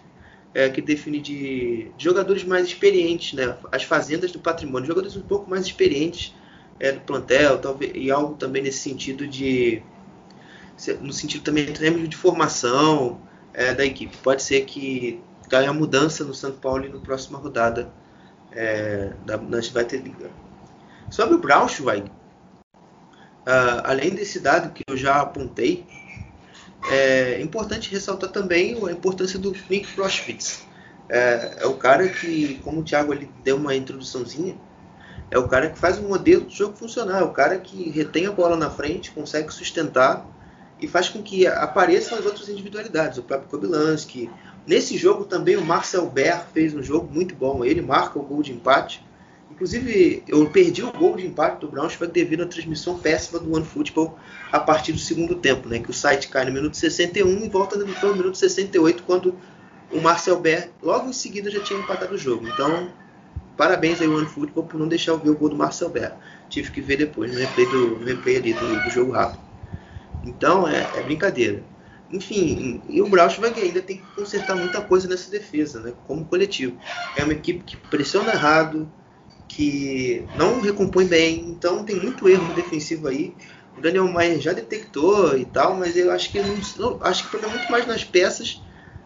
é, que define de, de, jogadores mais experientes, né? As fazendas do patrimônio, jogadores um pouco mais experientes é, do plantel, talvez e algo também nesse sentido de no sentido também de formação é, da equipe. Pode ser que caia mudança no São Paulo na próxima rodada é, da, da ter Liga. Sobre o Braunschweig, uh, além desse dado que eu já apontei, é importante ressaltar também a importância do Nick Proschwitz. É, é, o cara que, como o Thiago ali deu uma introduçãozinha, é o cara que faz o modelo do jogo funcionar, é o cara que retém a bola na frente, consegue sustentar e faz com que apareçam as outras individualidades. O próprio Kobylanski. Nesse jogo também o Marcel Ber fez um jogo muito bom. Ele marca o gol de empate Inclusive, eu perdi o gol de empate do Braunschweig devido à transmissão péssima do OneFootball a partir do segundo tempo, né? Que o site cai no minuto 61 e volta no minuto 68, quando o Marcel Ber logo em seguida já tinha empatado o jogo. Então, parabéns aí OneFootball por não deixar eu ver o gol do Marcel Ber. Tive que ver depois no replay, do, no replay ali do, do jogo rápido. Então é, é brincadeira. Enfim, e o Braunschweig ainda tem que consertar muita coisa nessa defesa, né, como coletivo. É uma equipe que pressiona errado, que não recompõe bem, então tem muito erro defensivo aí. O Daniel Maier já detectou e tal, mas eu acho que não, acho que problema muito mais nas peças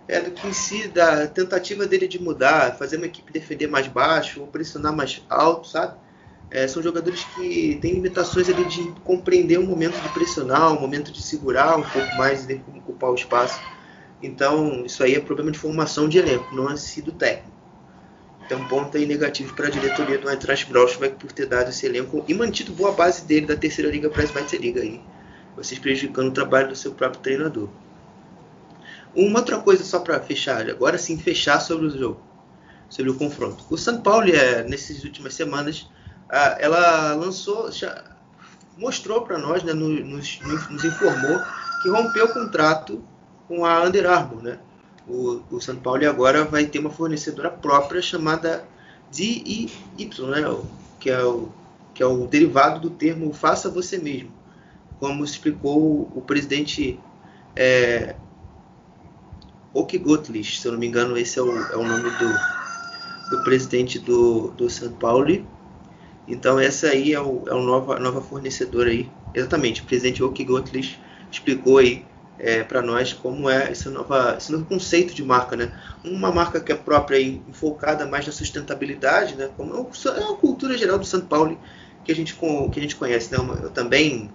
é, do que em si da tentativa dele de mudar, fazer uma equipe defender mais baixo ou pressionar mais alto, sabe? É, são jogadores que têm limitações ali de compreender o momento de pressionar, o momento de segurar um pouco mais e como ocupar o espaço. Então, isso aí é problema de formação de elenco, não é sido técnico. Então, ponto aí negativo para a diretoria do Eintracht Braunschweig por ter dado esse elenco e mantido boa base dele da terceira liga para a Zweite Liga aí. Vocês prejudicando o trabalho do seu próprio treinador. Uma outra coisa só para fechar, agora sim fechar sobre o jogo, sobre o confronto. O São Paulo, é, nessas últimas semanas, ela lançou, mostrou para nós, né, nos, nos, informou que rompeu o contrato com a Under Armour, né? O, o São Paulo agora vai ter uma fornecedora própria chamada DIY, né? Que é o que é o derivado do termo faça você mesmo, como explicou o presidente é, Oki Gottlieb, se eu não me engano, esse é o, é o nome do, do presidente do, do São Paulo. Então essa aí é, o, é a nova, nova fornecedora aí. Exatamente, o presidente Oki Gottlieb explicou aí é, para nós como é esse, esse novo conceito de marca, né? Uma marca que é própria e focada mais na sustentabilidade, né? Como é uma cultura geral do São Paulo que a gente, que a gente conhece, né? Eu também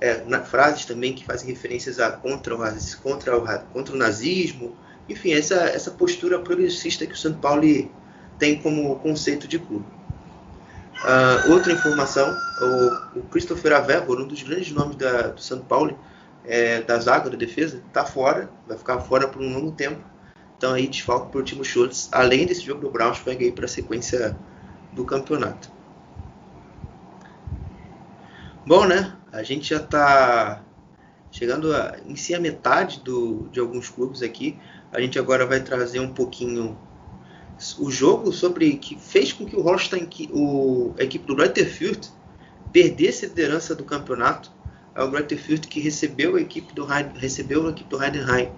é, na, frases também que fazem referências a contra o, contra o, contra o nazismo, enfim, essa, essa postura progressista que o São Paulo tem como conceito de clube. Uh, outra informação, o, o Christopher Averbor, um dos grandes nomes da, do São Paulo, é, da zaga da defesa, está fora, vai ficar fora por um longo tempo. Então aí desfalque para o Timo Schultz, além desse jogo do Braunschweig para a sequência do campeonato. Bom, né? A gente já está chegando a, em si a metade do, de alguns clubes aqui. A gente agora vai trazer um pouquinho o jogo sobre que fez com que o Holstein, o, a equipe do Greuther Fürth, perdesse a liderança do campeonato. É o Greuther Fürth que recebeu a equipe do, recebeu a equipe do Heidenheim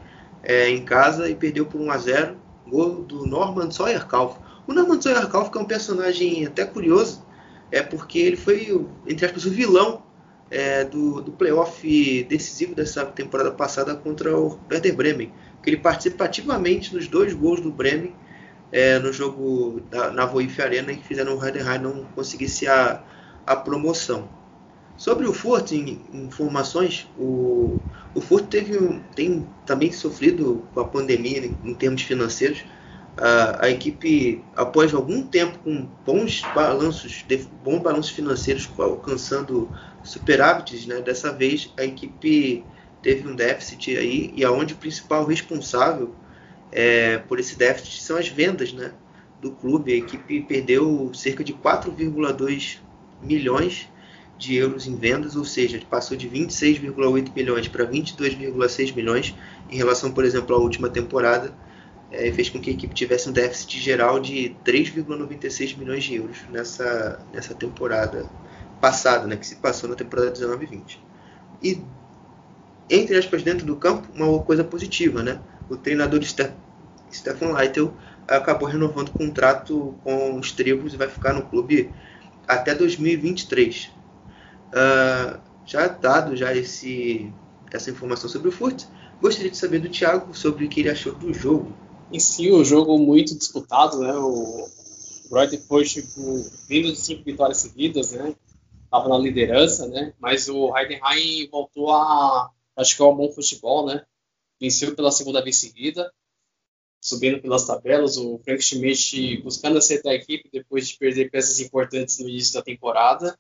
é, em casa e perdeu por 1 a 0 Gol do Norman Sawyer-Kauf. O Norman Sawyer-Kauf é um personagem até curioso, é porque ele foi, entre aspas, o vilão é, do, do playoff decisivo dessa temporada passada contra o Werder Bremen, que ele participa ativamente nos dois gols do Bremen é, no jogo da, na Voif Arena que fizeram o Heidenheim não conseguisse a, a promoção. Sobre o Furt, informações, o, o Furt teve, tem também sofrido com a pandemia em, em termos financeiros. A, a, equipe, após algum tempo com bons balanços, bons balanços financeiros, alcançando superávites, né? Dessa vez a equipe teve um déficit aí e aonde o principal responsável é, por esse déficit são as vendas, né? Do clube, a equipe perdeu cerca de 4,2 milhões de euros em vendas, ou seja, passou de 26,8 milhões para 22,6 milhões em relação, por exemplo, à última temporada, é, fez com que a equipe tivesse um déficit geral de 3,96 milhões de euros nessa, nessa temporada passada, né, que se passou na temporada 19-20. E, entre aspas, dentro do campo, uma coisa positiva, né? O treinador Stefan Leitl acabou renovando o contrato com os Tribos e vai ficar no clube até 2023. Ah, já dado já esse, essa informação sobre o Furt, gostaria de saber do Thiago sobre o que ele achou do jogo. Em si, o jogo muito disputado, né? O Reuter foi tipo, vindo de cinco vitórias seguidas, né? estava na liderança, né? Mas o Heidenheim voltou a que é um bom futebol, né? Venceu pela segunda vez seguida, subindo pelas tabelas. O Frank Schmidt buscando acertar a equipe depois de perder peças importantes no início da temporada.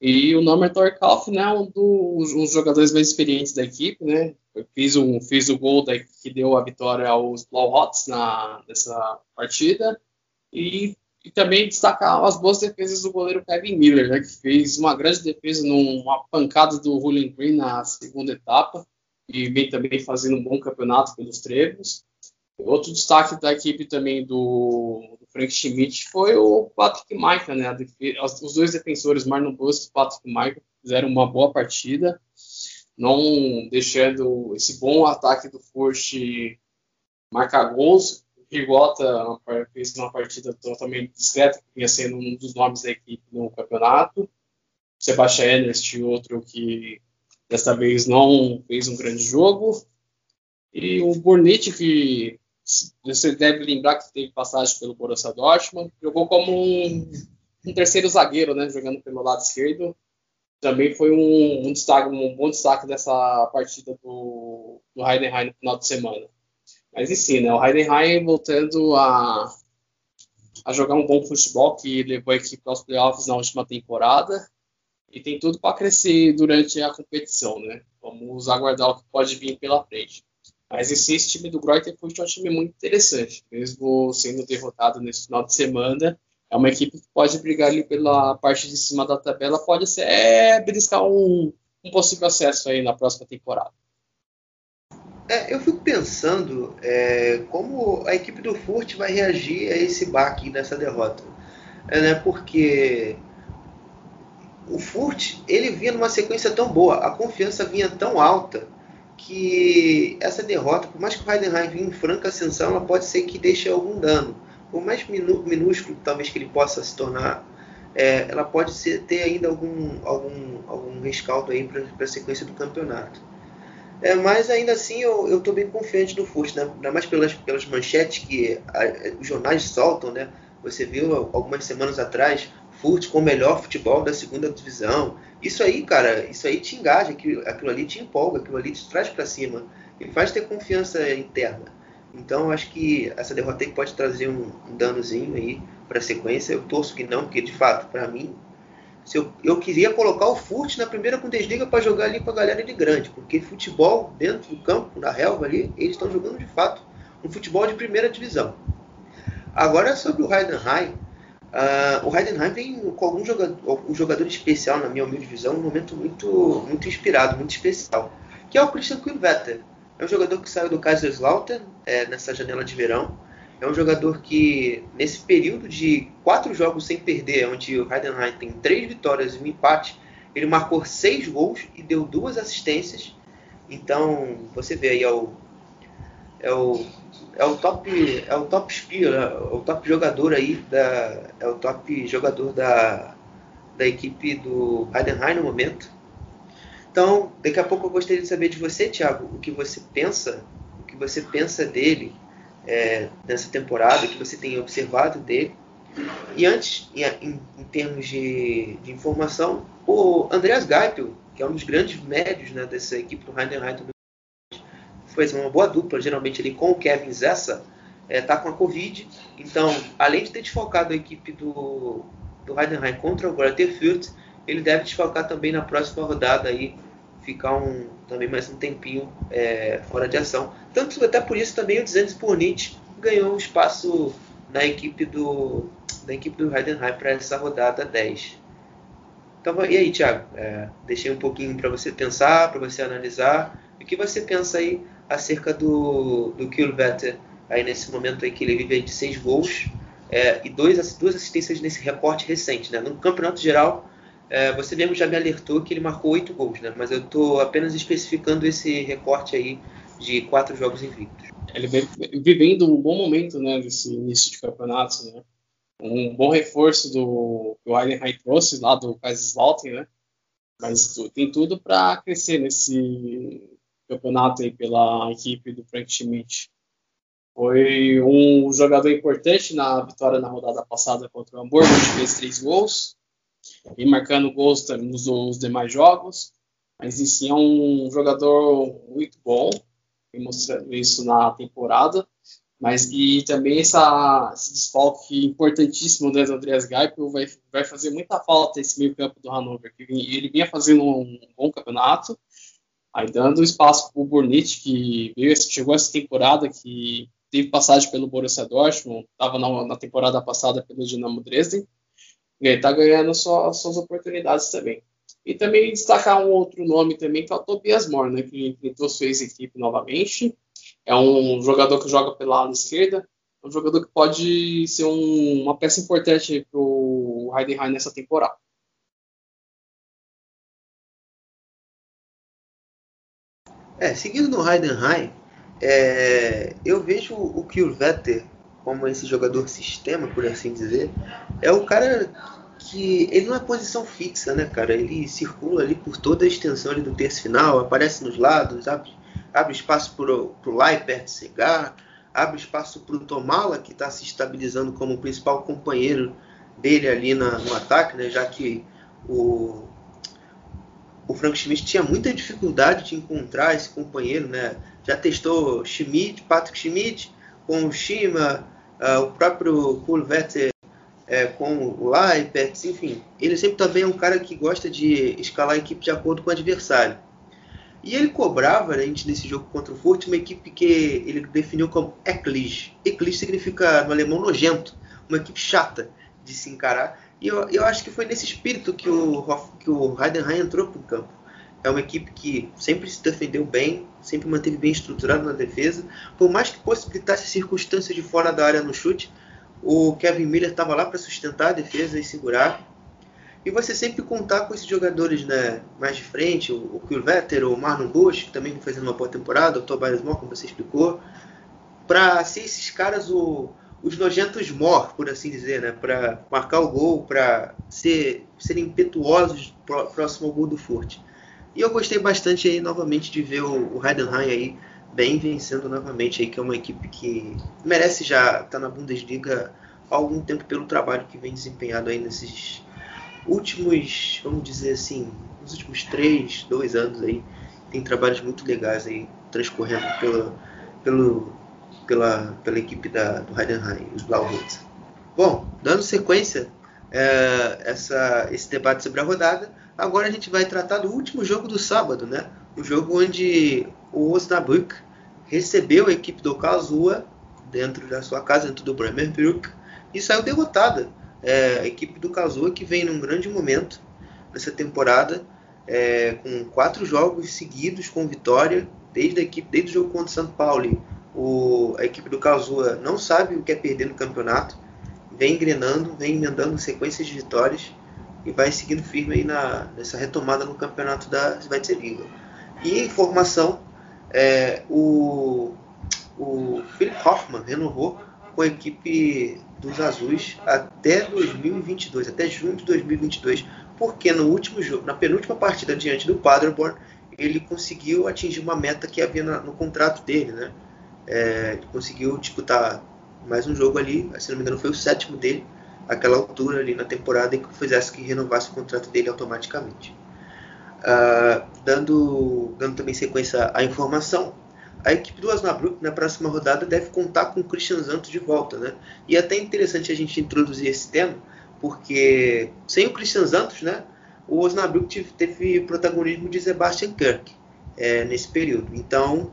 E o Norman Torkalf, né, um dos um jogadores mais experientes da equipe, né? Fiz, um, fiz o gol da, que deu a vitória aos Blau Hots na, nessa partida. E e também destacar as boas defesas do goleiro Kevin Miller, né, que fez uma grande defesa numa pancada do Julian Green na segunda etapa e vem também fazendo um bom campeonato pelos Trevos. Outro destaque da equipe também do Frank Schmidt foi o Patrick Michael, né? Os dois defensores, Marlon Busk e Patrick Michael, fizeram uma boa partida. não deixando esse bom ataque do Furt marcar gols. Rigota fez uma partida totalmente discreta, que vinha sendo um dos nomes da equipe no campeonato. Sebastian Ernest, outro que desta vez não fez um grande jogo. E o Burnett, que você deve lembrar que teve passagem pelo Borussia Dortmund, jogou como um, um terceiro zagueiro, né, jogando pelo lado esquerdo. Também foi um, um, destaque, um bom destaque dessa partida do, do Heidenheim no final de semana. Mas em si, né, o Heidenheim voltando a, a jogar um bom futebol que levou a equipe aos playoffs na última temporada e tem tudo para crescer durante a competição, né? Vamos aguardar o que pode vir pela frente. Mas esse, esse time do Greuther foi um time muito interessante, mesmo sendo derrotado nesse final de semana. É uma equipe que pode brigar ali pela parte de cima da tabela, pode ser é, beliscar um, um possível acesso aí na próxima temporada. É, eu fico pensando é, como a equipe do Furt vai reagir a esse baque nessa derrota. É, né, porque o Furt ele vinha numa sequência tão boa, a confiança vinha tão alta que essa derrota, por mais que o Heidenheim vinha em franca ascensão, ela pode ser que deixe algum dano. Por mais minúsculo talvez que ele possa se tornar, é, ela pode ser, ter ainda algum, algum, algum rescaldo aí para a sequência do campeonato. É, mas ainda assim eu estou bem confiante no Furt, né? ainda mais pelas, pelas manchetes que a, os jornais soltam, né? Você viu algumas semanas atrás Furt com o melhor futebol da segunda divisão. Isso aí, cara, isso aí te engaja, aquilo, aquilo ali te empolga, aquilo ali te traz para cima e faz ter confiança interna. Então, acho que essa derrota aí pode trazer um, um danozinho aí para a sequência. Eu torço que não, porque de fato, para mim, se eu, eu queria colocar o Furt na primeira Bundesliga para jogar ali com a galera de grande, porque futebol dentro do campo, na relva ali, eles estão jogando de fato um futebol de primeira divisão. Agora sobre o Heidenheim, Uh, o Heidenheim vem com algum jogador, um jogador especial, na minha humilde visão, um momento muito, muito inspirado, muito especial, que é o Christian Quillwetter. É um jogador que saiu do Kaiserslautern é, nessa janela de verão. É um jogador que, nesse período de quatro jogos sem perder, onde o Heidenheim tem três vitórias e um empate, ele marcou seis gols e deu duas assistências. Então, você vê aí, é o, é o é o top é o top spear, né? o top jogador aí da é o top jogador da, da equipe do Heidenheim no momento. Então, daqui a pouco eu gostaria de saber de você, Thiago, o que você pensa, o que você pensa dele é, nessa temporada, o que você tem observado dele. E antes, em, em termos de, de, informação, o Andreas Geipel, que é um dos grandes médios né, dessa equipe do Heidenheim foi uma boa dupla, geralmente ele com o Kevin Zessa, está é, com a Covid. Então, além de ter desfalcado a equipe do, do Heidenheim contra o Fürth, ele deve desfalcar também na próxima rodada aí, ficar um, também mais um tempinho é, fora de ação. Tanto até por isso também o Dzens Purnit ganhou um espaço na equipe do da equipe do Heidenheim para essa rodada 10. Então, e aí, Thiago? É, deixei um pouquinho para você pensar, para você analisar. O que você pensa aí acerca do, do Kilvetter aí nesse momento aí que ele vive de seis gols é, e dois, duas assistências nesse recorte recente. Né? No campeonato geral, é, você mesmo já me alertou que ele marcou oito gols, né? mas eu estou apenas especificando esse recorte aí de quatro jogos invictos. Ele vem vivendo um bom momento né, nesse início de campeonato, né? um bom reforço do que o Heidenheim trouxe lá do Kaiserslautern, né? mas tem tudo para crescer nesse campeonato aí pela equipe do Frank Schmidt. Foi um jogador importante na vitória na rodada passada contra o Hamburgo, que fez três gols, e marcando gols nos, nos demais jogos. Mas em si é um jogador muito bom, mostrando isso na temporada. Mas e também essa, esse desfalque importantíssimo do Andreas Geipel vai, vai fazer muita falta esse meio campo do Hannover, que ele vinha fazendo um bom campeonato, Aí dando espaço para o Burnett, que veio, chegou essa temporada, que teve passagem pelo Borussia Dortmund, estava na, na, temporada passada pelo Dinamo Dresden, e está ganhando só, suas oportunidades também. E também destacar um outro nome também, que é o Tobias Moore, né, que enfrentou sua ex-equipe novamente. É um jogador que joga pela ala esquerda, um jogador que pode ser um, uma peça importante para o Heidenheim nessa temporada. É, seguindo no Heidenheim, é, eu vejo o Kjellvetter como esse jogador sistema, por assim dizer. É o cara que ele não é posição fixa, né, cara? Ele circula ali por toda a extensão ali do terço final, aparece nos lados, abre, abre espaço para o Leipert chegar, abre espaço para o Tomala, que está se estabilizando como o principal companheiro dele ali na, no ataque, né? Já que o, o Frank Schmidt tinha muita dificuldade de encontrar esse companheiro, né? Já testou Schmidt, Patrick Schmidt com o Shima, uh, o próprio Pulvetter é, com o Leipert, enfim. Ele sempre também é um cara que gosta de escalar a equipe de acordo com o adversário. E ele cobrava, né, nesse jogo contra o Furt, uma equipe que ele definiu como Eklig. Eklig significa, no alemão, nojento. Uma equipe chata de se encarar. E eu, eu acho que foi nesse espírito que o, que o Heidenheim entrou para o campo. É uma equipe que sempre se defendeu bem, sempre manteve bem estruturado na defesa. Por mais que possibilitasse circunstâncias de fora da área no chute, o Kevin Miller estava lá para sustentar a defesa e segurar. E você sempre contar com esses jogadores né, mais de frente, o, o o Marlon Bush, que também vem fazendo uma boa temporada, o Tobias Moore, como você explicou, para ser esses caras o, os nojentos mor, por assim dizer, né? Para marcar o gol, para ser, serem impetuosos próximo ao gol do Furt. E eu gostei bastante aí novamente de ver o, o Heidenheim aí bem vencendo novamente aí, que é uma equipe que merece já estar tá na Bundesliga há algum tempo pelo trabalho que vem desempenhado aí nesses últimos, vamos dizer assim, nos últimos três, dois anos aí. Tem trabalhos muito legais aí transcorrendo pelo, pela, pela equipe da, do Heidenheim, os Blauhoods. Bom, dando sequência é, essa, esse debate sobre a rodada, agora a gente vai tratar do último jogo do sábado, né? O jogo onde o Osnabrück recebeu a equipe do Karlsruhe dentro da sua casa, dentro do Bremerbrück, e saiu derrotada. É, a equipe do Karlsruhe que vem num grande momento nessa temporada, é, com quatro jogos seguidos com vitória, desde a equipe, desde o jogo contra o São Paulo o, a equipe do Kazuha não sabe o que é perder no campeonato, vem engrenando, vem emendando sequências de vitórias e vai seguindo firme aí na, nessa retomada no campeonato da Zweite E em formação, é, o, o Philip Hoffmann renovou com a equipe dos Azuis até 2022, até junho de 2022, porque no último jogo, na penúltima partida diante do Paderborn, ele conseguiu atingir uma meta que havia no contrato dele, né? É, conseguiu disputar mais um jogo ali, se não me engano foi o sétimo dele, aquela altura ali na temporada em que fizesse que renovasse o contrato dele automaticamente. Uh, dando, dando também sequência à informação, a equipe do Osnabrück na próxima rodada deve contar com o Christian Santos de volta, né? E é até interessante a gente introduzir esse tema, porque sem o Christian Santos, né, o Osnabrück teve protagonismo de Sebastian Kirk é, nesse período. Então,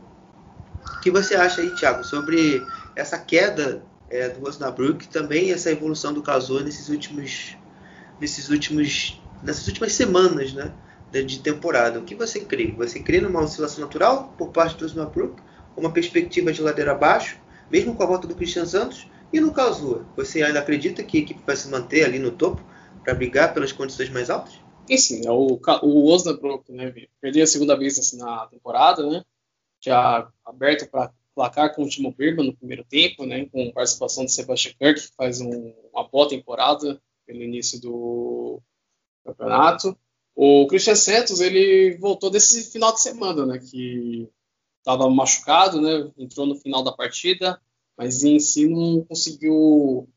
o que você acha aí, Thiago, sobre essa queda é, do Osnabrück e também essa evolução do Kazuo nesses últimos, nesses últimos, nessas últimas semanas, né, de temporada? O que você crê? Você crê numa oscilação natural por parte do Osnabrück, uma perspectiva de ladeira abaixo, mesmo com a volta do Christian Santos? E no Kazuo, você ainda acredita que a equipe vai se manter ali no topo para brigar pelas condições mais altas? Sim, sim. É o, o Osnabrück né, perdeu a segunda vez na temporada, né? Já aberto para placar com o Timo Birman no primeiro tempo, né, com participação de Sebastian Kirk, que faz um, uma boa temporada pelo início do campeonato. O Christian Santos, ele voltou desse final de semana, né, que estava machucado, né, entrou no final da partida, mas em si não conseguiu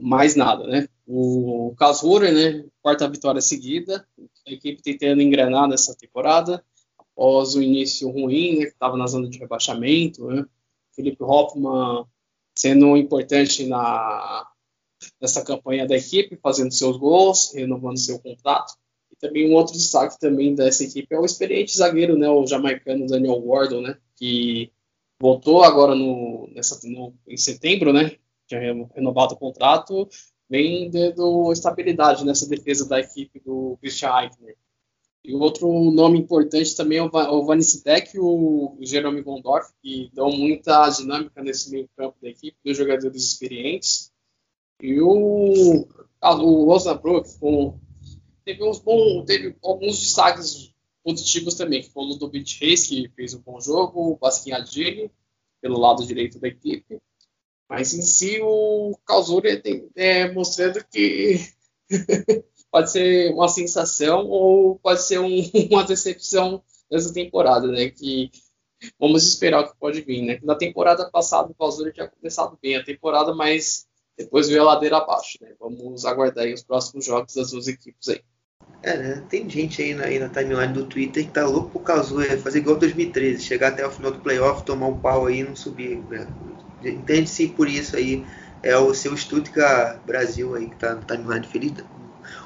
mais nada, né. O Karlsruhe, né, quarta vitória seguida, a equipe tentando engrenar nessa temporada, após o início ruim, né, que estava na zona de rebaixamento, né, Felipe Hoffmann sendo importante na nessa campanha da equipe, fazendo seus gols, renovando seu contrato. E também um outro destaque também dessa equipe é o experiente zagueiro, né, o jamaicano Daniel Gordon, né, que voltou agora no, nessa, no, em setembro, né, tinha renovado o contrato, vem dando estabilidade nessa defesa da equipe do Christian Eichner. E outro nome importante também é o Vanissitec e o Jerome Gondorf, que dão muita dinâmica nesse meio campo da equipe, dos jogadores experientes. E o, ah, o Osnabrück com, teve, uns bons, teve alguns destaques positivos também, que foi o Ludovic Reis, que fez um bom jogo, o Basquim Adili, pelo lado direito da equipe. Mas em si, o Calzuri é, mostrando que pode ser uma sensação ou pode ser um, uma decepção nessa temporada, né? Que vamos esperar o que pode vir, né? Na temporada passada o Calzuri tinha começado bem a temporada, mas depois veio a ladeira abaixo, né? Vamos aguardar os próximos jogos das duas equipes aí. É, né? Tem gente aí na, aí na timeline do Twitter que tá louco pro Kazuya fazer igual 2013, chegar até o final do playoff, tomar um pau aí e não subir. Né? Entende-se por isso aí é o seu Stuttgart Brasil aí que tá na timeline feliz.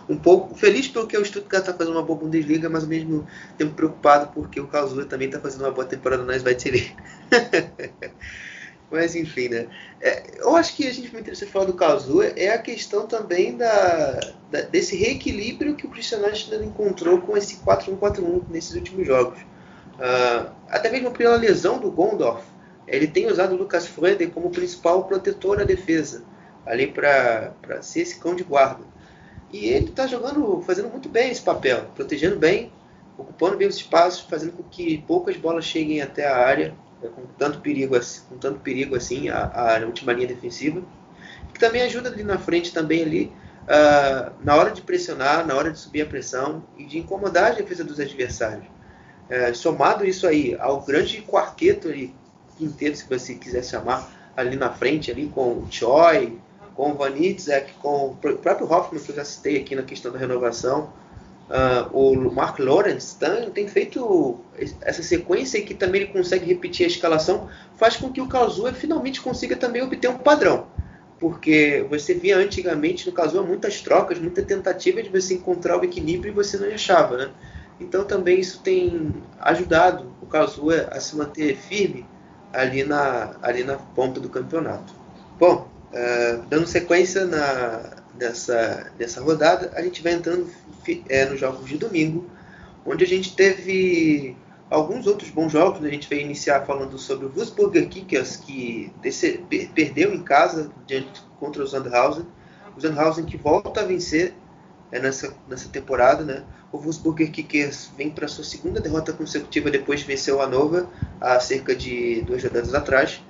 Um pouco feliz porque o Stuttgart tá fazendo uma boa Bundesliga, mas ao mesmo tempo preocupado porque o Kazuya também tá fazendo uma boa temporada na Zweite Mas enfim, né? É, eu acho que a gente vai interessar falar do Kazuya é a questão também da, da, desse reequilíbrio que o Christian Eichner encontrou com esse 4-1-4-1 nesses últimos jogos. Uh, até mesmo pela lesão do Gondorf, ele tem usado o Lucas Freude como principal protetor da defesa, ali para ser esse cão de guarda. E ele está jogando, fazendo muito bem esse papel, protegendo bem, ocupando bem os espaços, fazendo com que poucas bolas cheguem até a área é, com tanto perigo assim, com tanto perigo assim a, a última linha defensiva, que também ajuda ali na frente também ali uh, na hora de pressionar, na hora de subir a pressão e de incomodar a defesa dos adversários. Uh, somado isso aí ao grande quarteto ali, quinteto, se você quiser chamar, ali na frente ali com o Choi, com o Van Itzek, com o próprio Hoffman que eu já citei aqui na questão da renovação, Uh, o Mark Lawrence tem, tem, feito essa sequência que também ele consegue repetir a escalação, faz com que o Kazuya finalmente consiga também obter um padrão. Porque você via antigamente no Kazuya muitas trocas, muita tentativa de você encontrar o equilíbrio e você não achava, né? Então também isso tem ajudado o Kazuya a se manter firme ali na, ali na ponta do campeonato. Bom, uh, dando sequência na, nessa, nessa rodada, a gente vai entrando é, nos jogos de domingo, onde a gente teve alguns outros bons jogos. A gente vai iniciar falando sobre o Wolfsburger Kickers, que desse, perdeu em casa diante, contra o Sandhausen. O Sandhausen que volta a vencer é, nessa, nessa temporada. Né? O Wolfsburger Kickers vem para sua segunda derrota consecutiva depois de vencer o Hannover há cerca de duas rodadas atrás.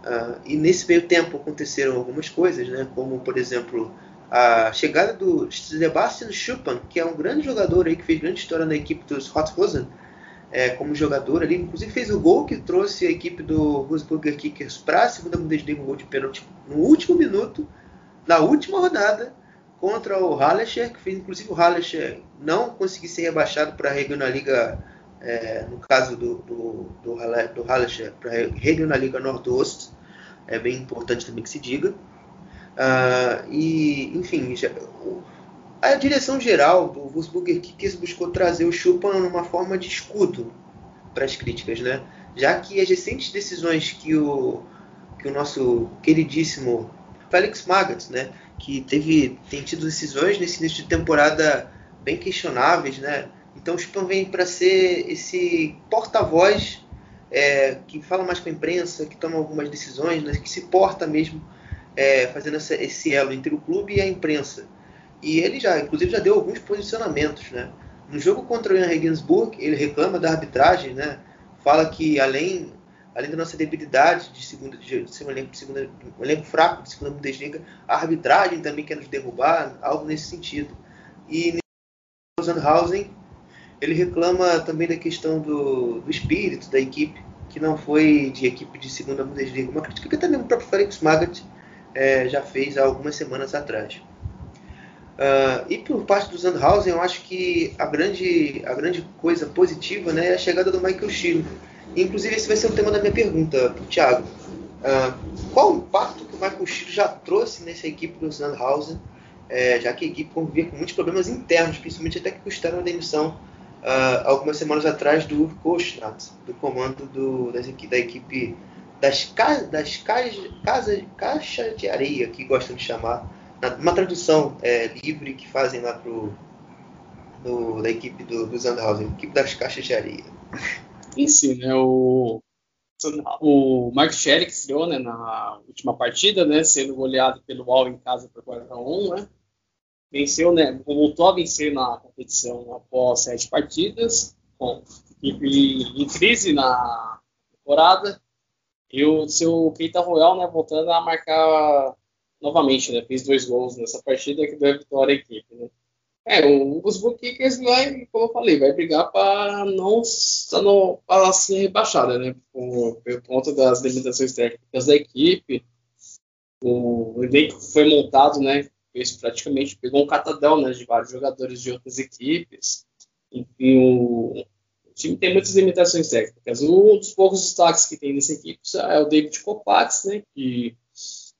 Uh, e nesse meio tempo aconteceram algumas coisas, né? como por exemplo a chegada do Sebastian Schupan, que é um grande jogador aí que fez grande história na equipe dos Rosen, é, como jogador ali, inclusive fez o gol que trouxe a equipe do Wolfsburger Kickers para a segunda Bundesliga, um gol de pênalti no último minuto, na última rodada, contra o Hallescher, que fez inclusive o Hallescher não conseguir ser rebaixado para a Regionalliga, é, no caso do, do, do, do para a Regionalliga Nordost, é bem importante também que se diga. Uh, e, enfim, já, a direção geral do Wolfsburger Kickers buscou trazer o Schupan numa forma de escudo para as críticas, né? Já que as recentes decisões que o, que o nosso queridíssimo Felix Magath, né, que teve tem tido decisões nesse início de temporada bem questionáveis, né? Então o Schupan vem para ser esse porta-voz é, que fala mais com a imprensa, que toma algumas decisões, né, que se porta mesmo é, fazendo essa, esse elo entre o clube e a imprensa. E ele já, inclusive, já deu alguns posicionamentos, né? No jogo contra o Ian Regensburg, ele reclama da arbitragem, né? Fala que além, além da nossa debilidade de segunda, de ser um elenco, de segunda, um elenco fraco de segunda Bundesliga, a arbitragem também quer nos derrubar, algo nesse sentido. E no Sandhausen, ele reclama também da questão do, do espírito da equipe, que não foi de equipe de segunda Bundesliga. Uma crítica que também o próprio Felix Magath é, já fez há algumas semanas atrás. Uh, e por parte do Sandhausen, eu acho que a grande, a grande coisa positiva né, é a chegada do Michael Chilo. Inclusive, esse vai ser o tema da minha pergunta para o Thiago. Uh, qual o impacto que o Michael Chilo já trouxe nessa equipe do Sandhausen, é, já que a equipe convivia com muitos problemas internos, principalmente até que custaram a demissão uh, algumas semanas atrás do Uwe do comando do, das, da equipe das, ca, das ca, casa, caixas de areia, que gostam de chamar, uma tradução é, livre que fazem lá pro, da equipe do, do Sandhausen, equipe das caixas de areia. Si, né, o, o Mark Sherrick estreou né, na última partida, né, sendo goleado pelo Wall em casa por 4 a 1 né, venceu, né, voltou a vencer na competição após sete partidas, Bom, equipe em crise na temporada. E o seu Keita Royal, né, voltando a marcar novamente, né? Fez dois gols nessa partida que deu a vitória à equipe, né? É, os Bookkickers vai, como eu falei, vai brigar para não, para ser rebaixada, né? Por, por conta das limitações técnicas da equipe. O elenco foi montado, né? Fez praticamente pegou um catadão né, de vários jogadores de outras equipes. Enfim, o, o time tem muitas limitações técnicas. Um dos poucos destaques que tem nessa equipe é o David Kopacz, né? Que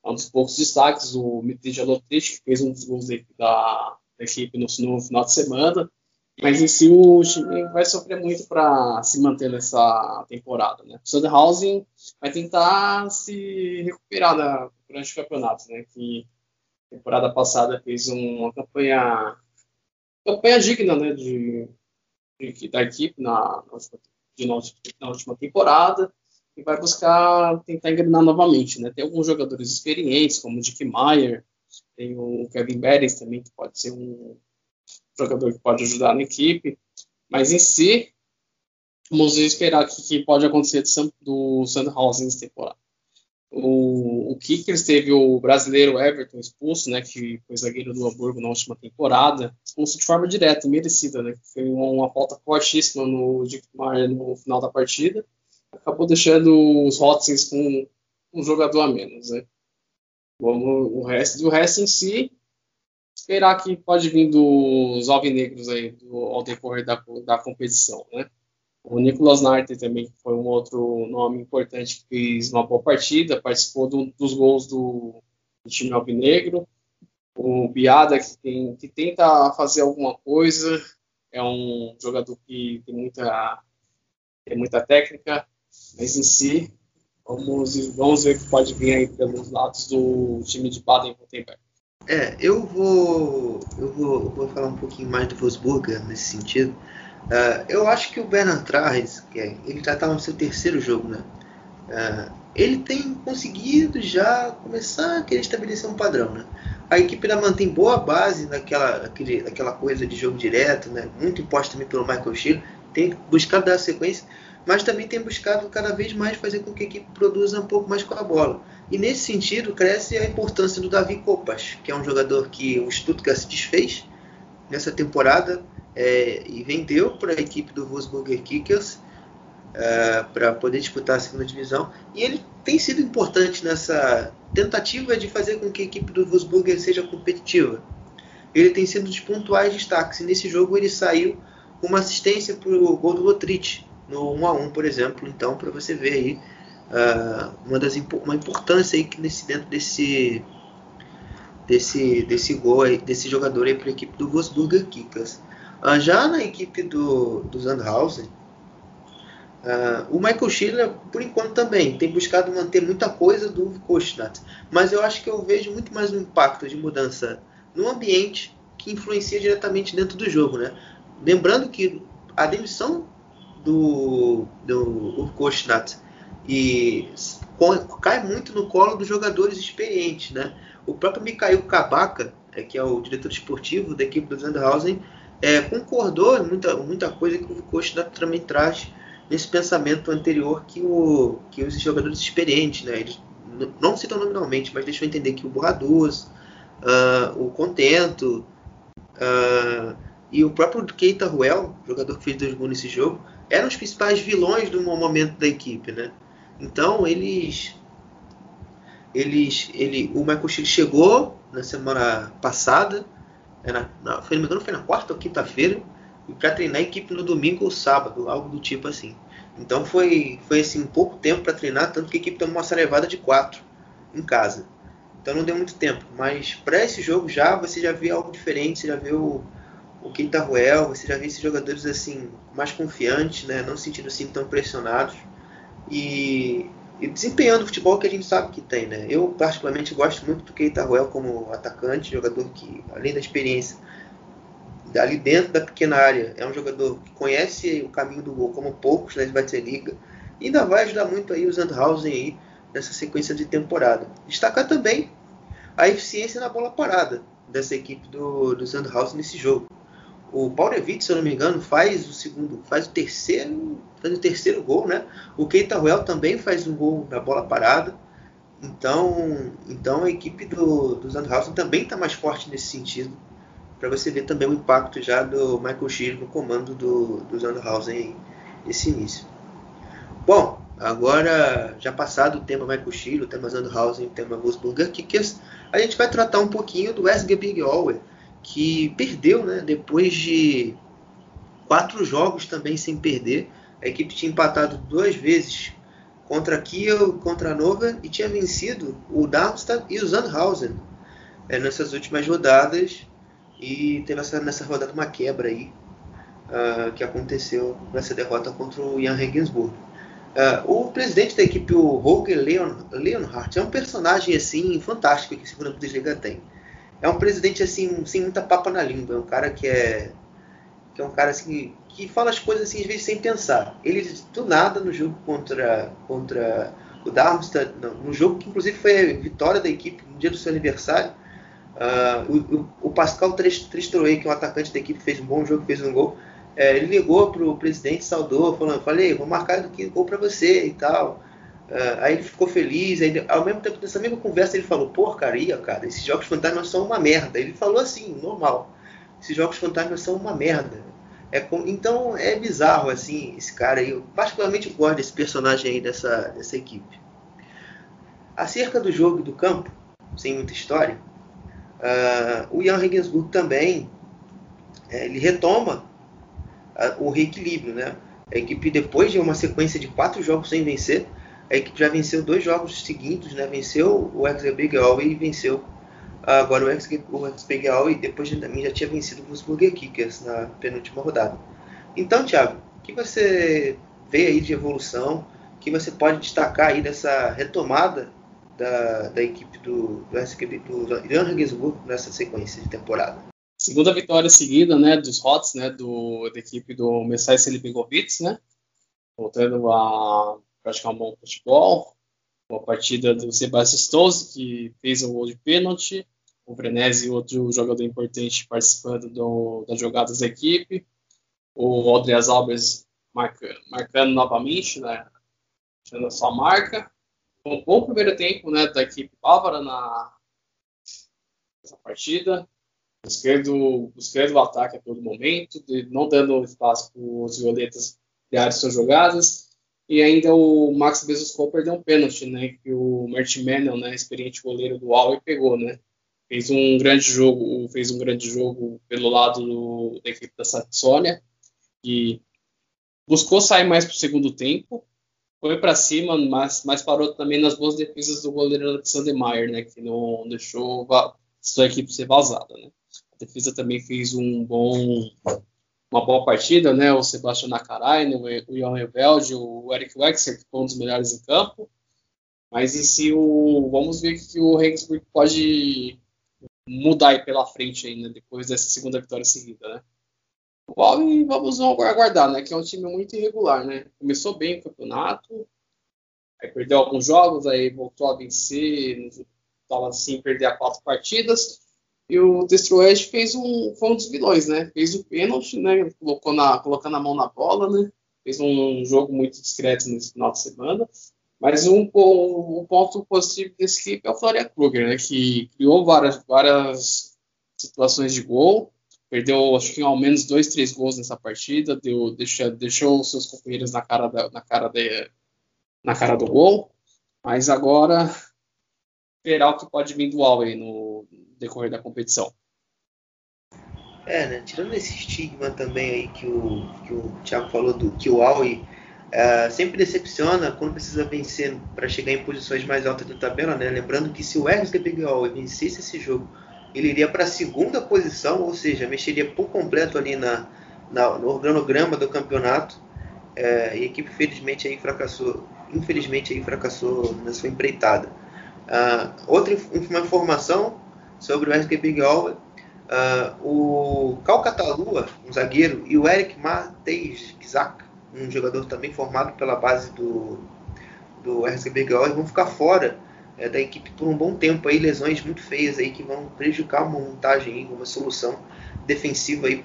é um dos poucos destaques. O Mitrij Alotrich, que fez um dos gols da, da equipe no, no, final de semana. Mas em si o time vai sofrer muito para se manter nessa temporada. Né? O Sandhausen vai tentar se recuperar durante o campeonato, né? que temporada passada fez uma campanha campanha digna né? de, de da equipe na, na, última, de, na última temporada e vai buscar tentar engrenar novamente. Né? Tem alguns jogadores experientes, como o Dick Meyer, tem o Kevin Beres também, que pode ser um jogador que pode ajudar na equipe. Mas em si, vamos esperar o que pode acontecer do Sandhausen nessa temporada. O, o Kickers teve o brasileiro Everton expulso, né, que foi zagueiro do Hamburgo na última temporada, expulso de forma direta, merecida, né, foi uma, falta fortíssima no Dick Meyer no final da partida, acabou deixando os Hotzins com um jogador a menos, né. Vamos, o resto, o resto em si, esperar que pode vir dos alvinegros aí do, ao decorrer da, da competição, né? O Nicolas Narte também foi um outro nome importante que fez uma boa partida, participou do, dos gols do, do, time alvinegro. O Biada que, tem, que tenta fazer alguma coisa, é um jogador que tem muita, tem muita técnica, mas em si Vamos, vamos ver o que pode vir aí pelos lados do time de Baden-Württemberg. É, eu vou, eu vou, vou falar um pouquinho mais do Wolfsburg nesse sentido. Uh, eu acho que o Bernard Trahes, é, ele já está no seu terceiro jogo, né? Uh, ele tem conseguido já começar a querer estabelecer um padrão, né? A equipe ainda mantém boa base naquela, aquele, naquela coisa de jogo direto, né? Muito imposto também pelo Michael Schiller. Tem buscado dar sequência mas também tem buscado cada vez mais fazer com que a equipe produza um pouco mais com a bola. E nesse sentido cresce a importância do Davi Copas, que é um jogador que o Stuttgart se desfez nessa temporada é, e vendeu para a equipe do Wolfsburger Kickers é, para poder disputar a segunda divisão. E ele tem sido importante nessa tentativa de fazer com que a equipe do Wolfsburger seja competitiva. Ele tem sido dos pontuais destaques. E nesse jogo ele saiu com uma assistência para o gol do Lotrich, no 1 a 1 por exemplo. Então, para você ver aí uh, uma, das, uma importância aí que nesse, dentro desse desse, desse gol aí, desse jogador aí para a equipe do Wolfsburger Kickers. Uh, já na equipe do, do Sandhausen, uh, o Michael Schiller, por enquanto também, tem buscado manter muita coisa do Koshnat, mas eu acho que eu vejo muito mais um impacto de mudança no ambiente que influencia diretamente dentro do jogo. Né? Lembrando que a demissão do, do Urkoshnat e cai muito no colo dos jogadores experientes, né? O próprio Mikhail Kabaka, é, que é o diretor esportivo da equipe do Sandhausen, é, concordou em muita, muita coisa que o Urkoshnat também traz nesse pensamento anterior que, o, que os jogadores experientes, né? Eles não citam nominalmente, mas deixam entender que o Borraduz, uh, o Contento uh, e o próprio Keita Ruel, jogador que fez dois gols nesse jogo, eram os principais vilões do momento da equipe, né? Então eles, eles, ele, o Michael Schick chegou na semana passada, é na, na, não me engano, foi na quarta ou quinta-feira, para treinar a equipe no domingo ou sábado, algo do tipo assim. Então foi, foi assim pouco tempo para treinar, tanto que a equipe tomou uma sarevada de quatro em casa. Então não deu muito tempo, mas para esse jogo já você já vê algo diferente, você já o o Quinta Ruel, você já vê esses jogadores assim mais confiantes, né? não se sentindo assim tão pressionados e, e, desempenhando o futebol que a gente sabe que tem. Né? Eu particularmente gosto muito do Keita Ruel como atacante, jogador que além da experiência ali dentro da pequena área é um jogador que conhece o caminho do gol como poucos na Liga e ainda vai ajudar muito aí o Sandhausen aí nessa sequência de temporada. Destacar também a eficiência na bola parada dessa equipe do, do Sandhausen nesse jogo O Paulevich, se eu não me engano, faz o segundo, faz o terceiro, faz o terceiro gol, né? O Keita Ruel também faz um gol na bola parada. Então, então a equipe do, do Sandhausen também está mais forte nesse sentido. Para você ver também o impacto já do Michael Schill no comando do, do Sandhausen nesse início. Bom, agora já passado o tema Michael Schill, o tema Sandhausen, o tema Wolfsburger Kickers, a gente vai tratar um pouquinho do SG Big Alwe, que perdeu, né, depois de quatro jogos também sem perder. A equipe tinha empatado duas vezes contra Kiel, contra Nova e tinha vencido o Darmstadt e o Sandhausen é, nessas últimas rodadas e teve essa, nessa rodada uma quebra aí uh, que aconteceu nessa derrota contra o Jan Regensburg. Uh, o presidente da equipe, o Roger Leon, Leonhardt, é um personagem assim fantástico que a segunda Bundesliga tem. É um presidente assim sem muita papa na língua, é um cara que é que é um cara assim que fala as coisas assim às vezes sem pensar. Ele do nada no jogo contra contra o Darmstadt, no jogo que inclusive foi a vitória da equipe no dia do seu aniversário, uh, o, o, Pascal Tristroé, que é um atacante da equipe, fez um bom jogo, fez um gol. É, ele ligou para o presidente, saudou, falando, falei, vou marcar aqui gol para você e tal. Uh, aí ele ficou feliz, aí, ao mesmo tempo, nessa mesma conversa, ele falou, porcaria, cara, esses jogos fantasmas são uma merda. Ele falou assim, normal, esses jogos fantasmas são uma merda. É com... Então é bizarro, assim, esse cara aí. Eu particularmente gosto desse personagem aí dessa, dessa equipe. Acerca do jogo do campo, sem muita história, uh, o Jan Regensburg também é, ele retoma uh, o reequilíbrio, né? A equipe, depois de uma sequência de quatro jogos sem vencer, a equipe já venceu dois jogos seguidos, né? Venceu o Big e venceu agora o ex-Pegal e depois também já tinha vencido o Wolfsburger Kickers na penúltima rodada. Então, Thiago, o que você vê aí de evolução, que você pode destacar aí dessa retomada da, da equipe do, do, SQB, do Jan Regensburg nessa sequência de temporada? Segunda vitória seguida, né, dos Hots, né, do, da equipe do Messai Selibegovic, né, voltando a praticar um bom futebol, uma partida do Sebastião Stolz, que fez um gol de pênalti, o Vrenese, outro jogador importante, participando do, das jogadas da equipe, o Andreas Albers marcando, novamente, né, deixando a sua marca. Um bom primeiro tempo né, da equipe bávara na nessa partida, buscando, buscando o ataque a todo momento, não dando espaço para os violetas criarem suas jogadas e ainda o Max Bezuskol perdeu um pênalti, né? Que o Martin Mennel, né, experiente goleiro do Huawei, pegou, né? Fez um grande jogo, fez um grande jogo pelo lado do, da equipe da Saxônia e buscou sair mais para o segundo tempo, foi para cima, mas, mas parou também nas boas defesas do goleiro Alexander Mayer, né? Que não deixou sua equipe ser vazada, né? A defesa também fez um bom uma boa partida, né? O Sebastião Nakarainen, o Johan Velde, o Eric Wexer, que foi um dos melhores em campo. Mas em si, o, vamos ver que o Regensburg pode mudar aí pela frente ainda, depois dessa segunda vitória seguida, né? E vamos aguardar, né? Que é um time muito irregular, né? Começou bem o campeonato, aí perdeu alguns jogos, aí voltou a vencer, estava assim, perder a quatro partidas. E o Destroyer fez um, foi um dos vilões, né? Fez o pênalti, né? Colocou na, colocando a mão na bola, né? Fez um jogo muito discreto nesse final de semana. Mas um, um, ponto positivo desse equipe é o Florian Kruger, né? Que criou várias, várias situações de gol. Perdeu, acho que ao menos dois, três gols nessa partida. Deu, deixou, deixou seus companheiros na cara, da, na, cara de, na cara do gol. Mas agora esperar o que pode vir do Huawei no decorrer da competição. É, né? Tirando esse estigma também aí que o, que o Thiago falou do que o Huawei é, sempre decepciona quando precisa vencer para chegar em posições mais altas da tabela, né? Lembrando que se o RSGP Huawei vencesse esse jogo, ele iria para a segunda posição, ou seja, mexeria por completo ali na, na no organograma do campeonato. É, e a equipe felizmente aí fracassou, infelizmente aí fracassou na sua empreitada. Uh, outra uma informação sobre o RSG Big Alva, uh, o Cal Catalua, um zagueiro, e o Eric Mateis um jogador também formado pela base do, do Alva, vão ficar fora é, da equipe por um bom tempo aí, lesões muito feias aí que vão prejudicar uma montagem uma solução defensiva aí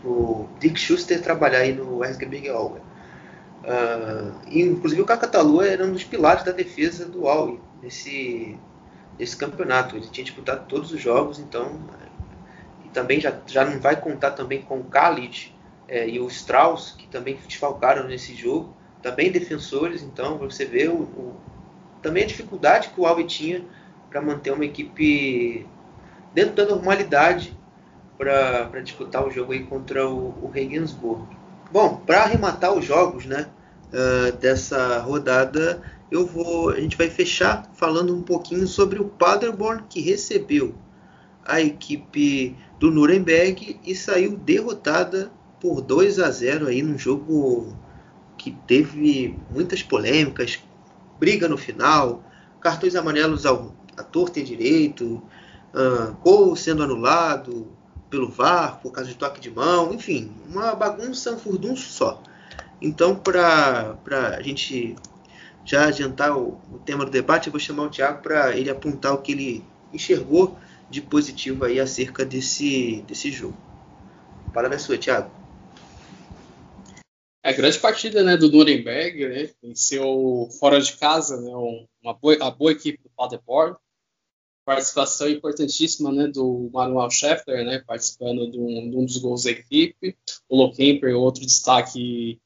pro Dick Schuster trabalhar aí no RSG Alga. Uh, e, inclusive o Cacatalua era um dos pilares da defesa do Aue nesse, nesse campeonato. Ele tinha disputado todos os jogos, então e também já, já não vai contar também com o Khalid é, e o Strauss, que também desfalcaram nesse jogo, também defensores, então você vê o, o também a dificuldade que o Alves tinha para manter uma equipe dentro da normalidade para disputar o jogo aí contra o, o Regensburg. Bom, para arrematar os jogos né, uh, dessa rodada, eu vou, a gente vai fechar falando um pouquinho sobre o Paderborn que recebeu a equipe do Nuremberg e saiu derrotada por 2 a 0 aí num jogo que teve muitas polêmicas, briga no final, cartões amarelos ao, à torta e direito, uh, gol sendo anulado pelo VAR por causa de toque de mão, enfim, uma bagunça, um furdunço só. Então, para a gente já adiantar o, o, tema do debate, eu vou chamar o Thiago para ele apontar o que ele enxergou de positivo aí acerca desse, desse jogo. A palavra é sua, Thiago. É grande partida né, do Nuremberg, né? Venceu fora de casa, né? Uma boa, a boa equipe do Paderborn. Participação importantíssima né, do Manuel Scheffler, né? Participando de um, de um dos gols da equipe. O Lokemper, outro destaque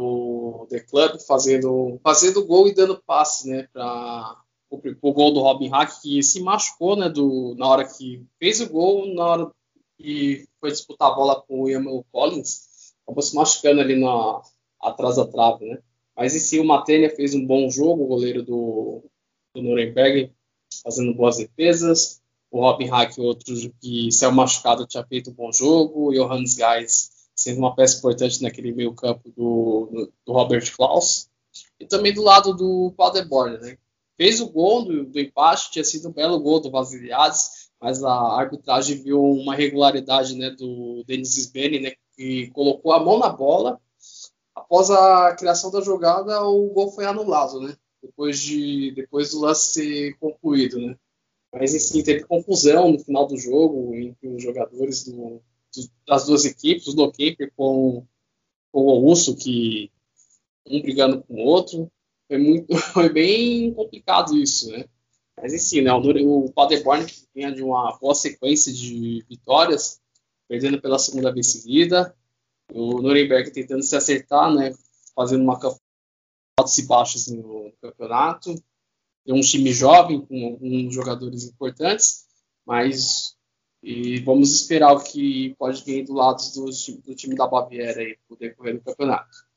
do The Club, fazendo, fazendo gol e dando passe né, para o gol do Robin Hack, que se machucou né, do, na hora que fez o gol, na hora que foi disputar a bola com o Ian Collins acabou se machucando ali na, atrás da trave, né? Mas em si o Matenia fez um bom jogo, o goleiro do, do Nuremberg, fazendo boas defesas. O Robin Hack, outro que saiu machucado, tinha feito um bom jogo. O Johannes Geis sendo uma peça importante naquele meio campo do, do Robert Klaus. E também do lado do Paderborn, né? Fez o gol do, do empate, tinha sido um belo gol do Vasiliades, mas a arbitragem viu uma regularidade né, do Denis Sbeni, né, que colocou a mão na bola. Após a criação da jogada, o gol foi anulado, né? Depois, de, depois do lance ser concluído, né? Mas, enfim, teve confusão no final do jogo entre os jogadores do, das duas equipes, o Dokeeper com, com o Russo, que um brigando com o outro. Foi, muito, foi bem complicado isso, né? Mas, enfim, né? o, o Paderborn, que vinha de uma boa sequência de vitórias, perdendo pela segunda vez seguida. O Nuremberg tentando se acertar, né, fazendo uma altos e baixos no campeonato. É um time jovem com alguns jogadores importantes, mas e vamos esperar o que pode vir do lado do, do time da Baviera aí no decorrer do campeonato.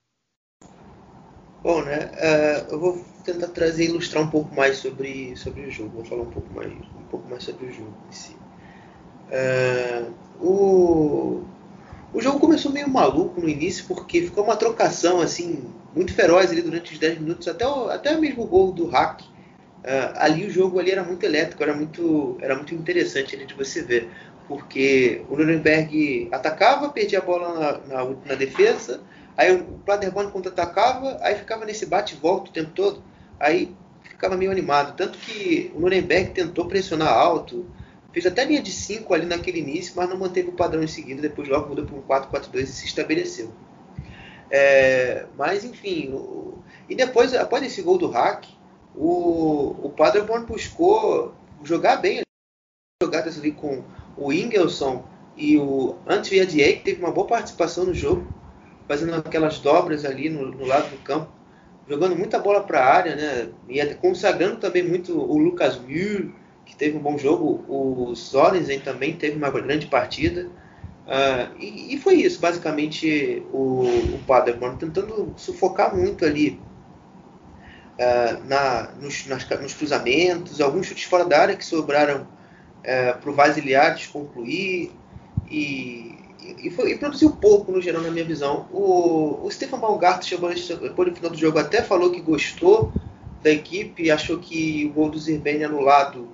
Bom, né? Uh, eu vou tentar trazer ilustrar um pouco mais sobre, sobre o jogo. Vou falar um pouco mais um pouco mais sobre o jogo em si. Uh, o, o jogo começou meio maluco no início, porque ficou uma trocação assim muito feroz ali durante os 10 minutos, até o, até mesmo o gol do hack. Uh, ali o jogo ali era muito elétrico, era muito, era muito interessante ali de você ver, porque o Nuremberg atacava, perdia a bola na, na, na defesa, aí o Paderborn contra-atacava, aí ficava nesse bate e volta o tempo todo, aí ficava meio animado. Tanto que o Nuremberg tentou pressionar alto, Fez até linha de 5 ali naquele início, mas não manteve o padrão em seguida. Depois logo mudou para um 4-4-2 e se estabeleceu. É, mas enfim, o, e depois, após esse gol do hack, o, o Paderborn buscou jogar bem jogadas ali com o Ingelson e o Antwiadier, que teve uma boa participação no jogo, fazendo aquelas dobras ali no, no lado do campo, jogando muita bola para a área, né? E consagrando também muito o Lucas Mühl, que teve um bom jogo. O Sorensen também teve uma grande partida. Uh, e, e, foi isso, basicamente, o, o Paderborn tentando sufocar muito ali uh, na, nos, nas, nos, cruzamentos, alguns chutes fora da área que sobraram uh, para o Vasiliades concluir e, e, foi, e, produziu pouco no geral, na minha visão. O, o Stefan Baumgart chegou depois no final do jogo até falou que gostou da equipe, achou que o gol do Zirbeni anulado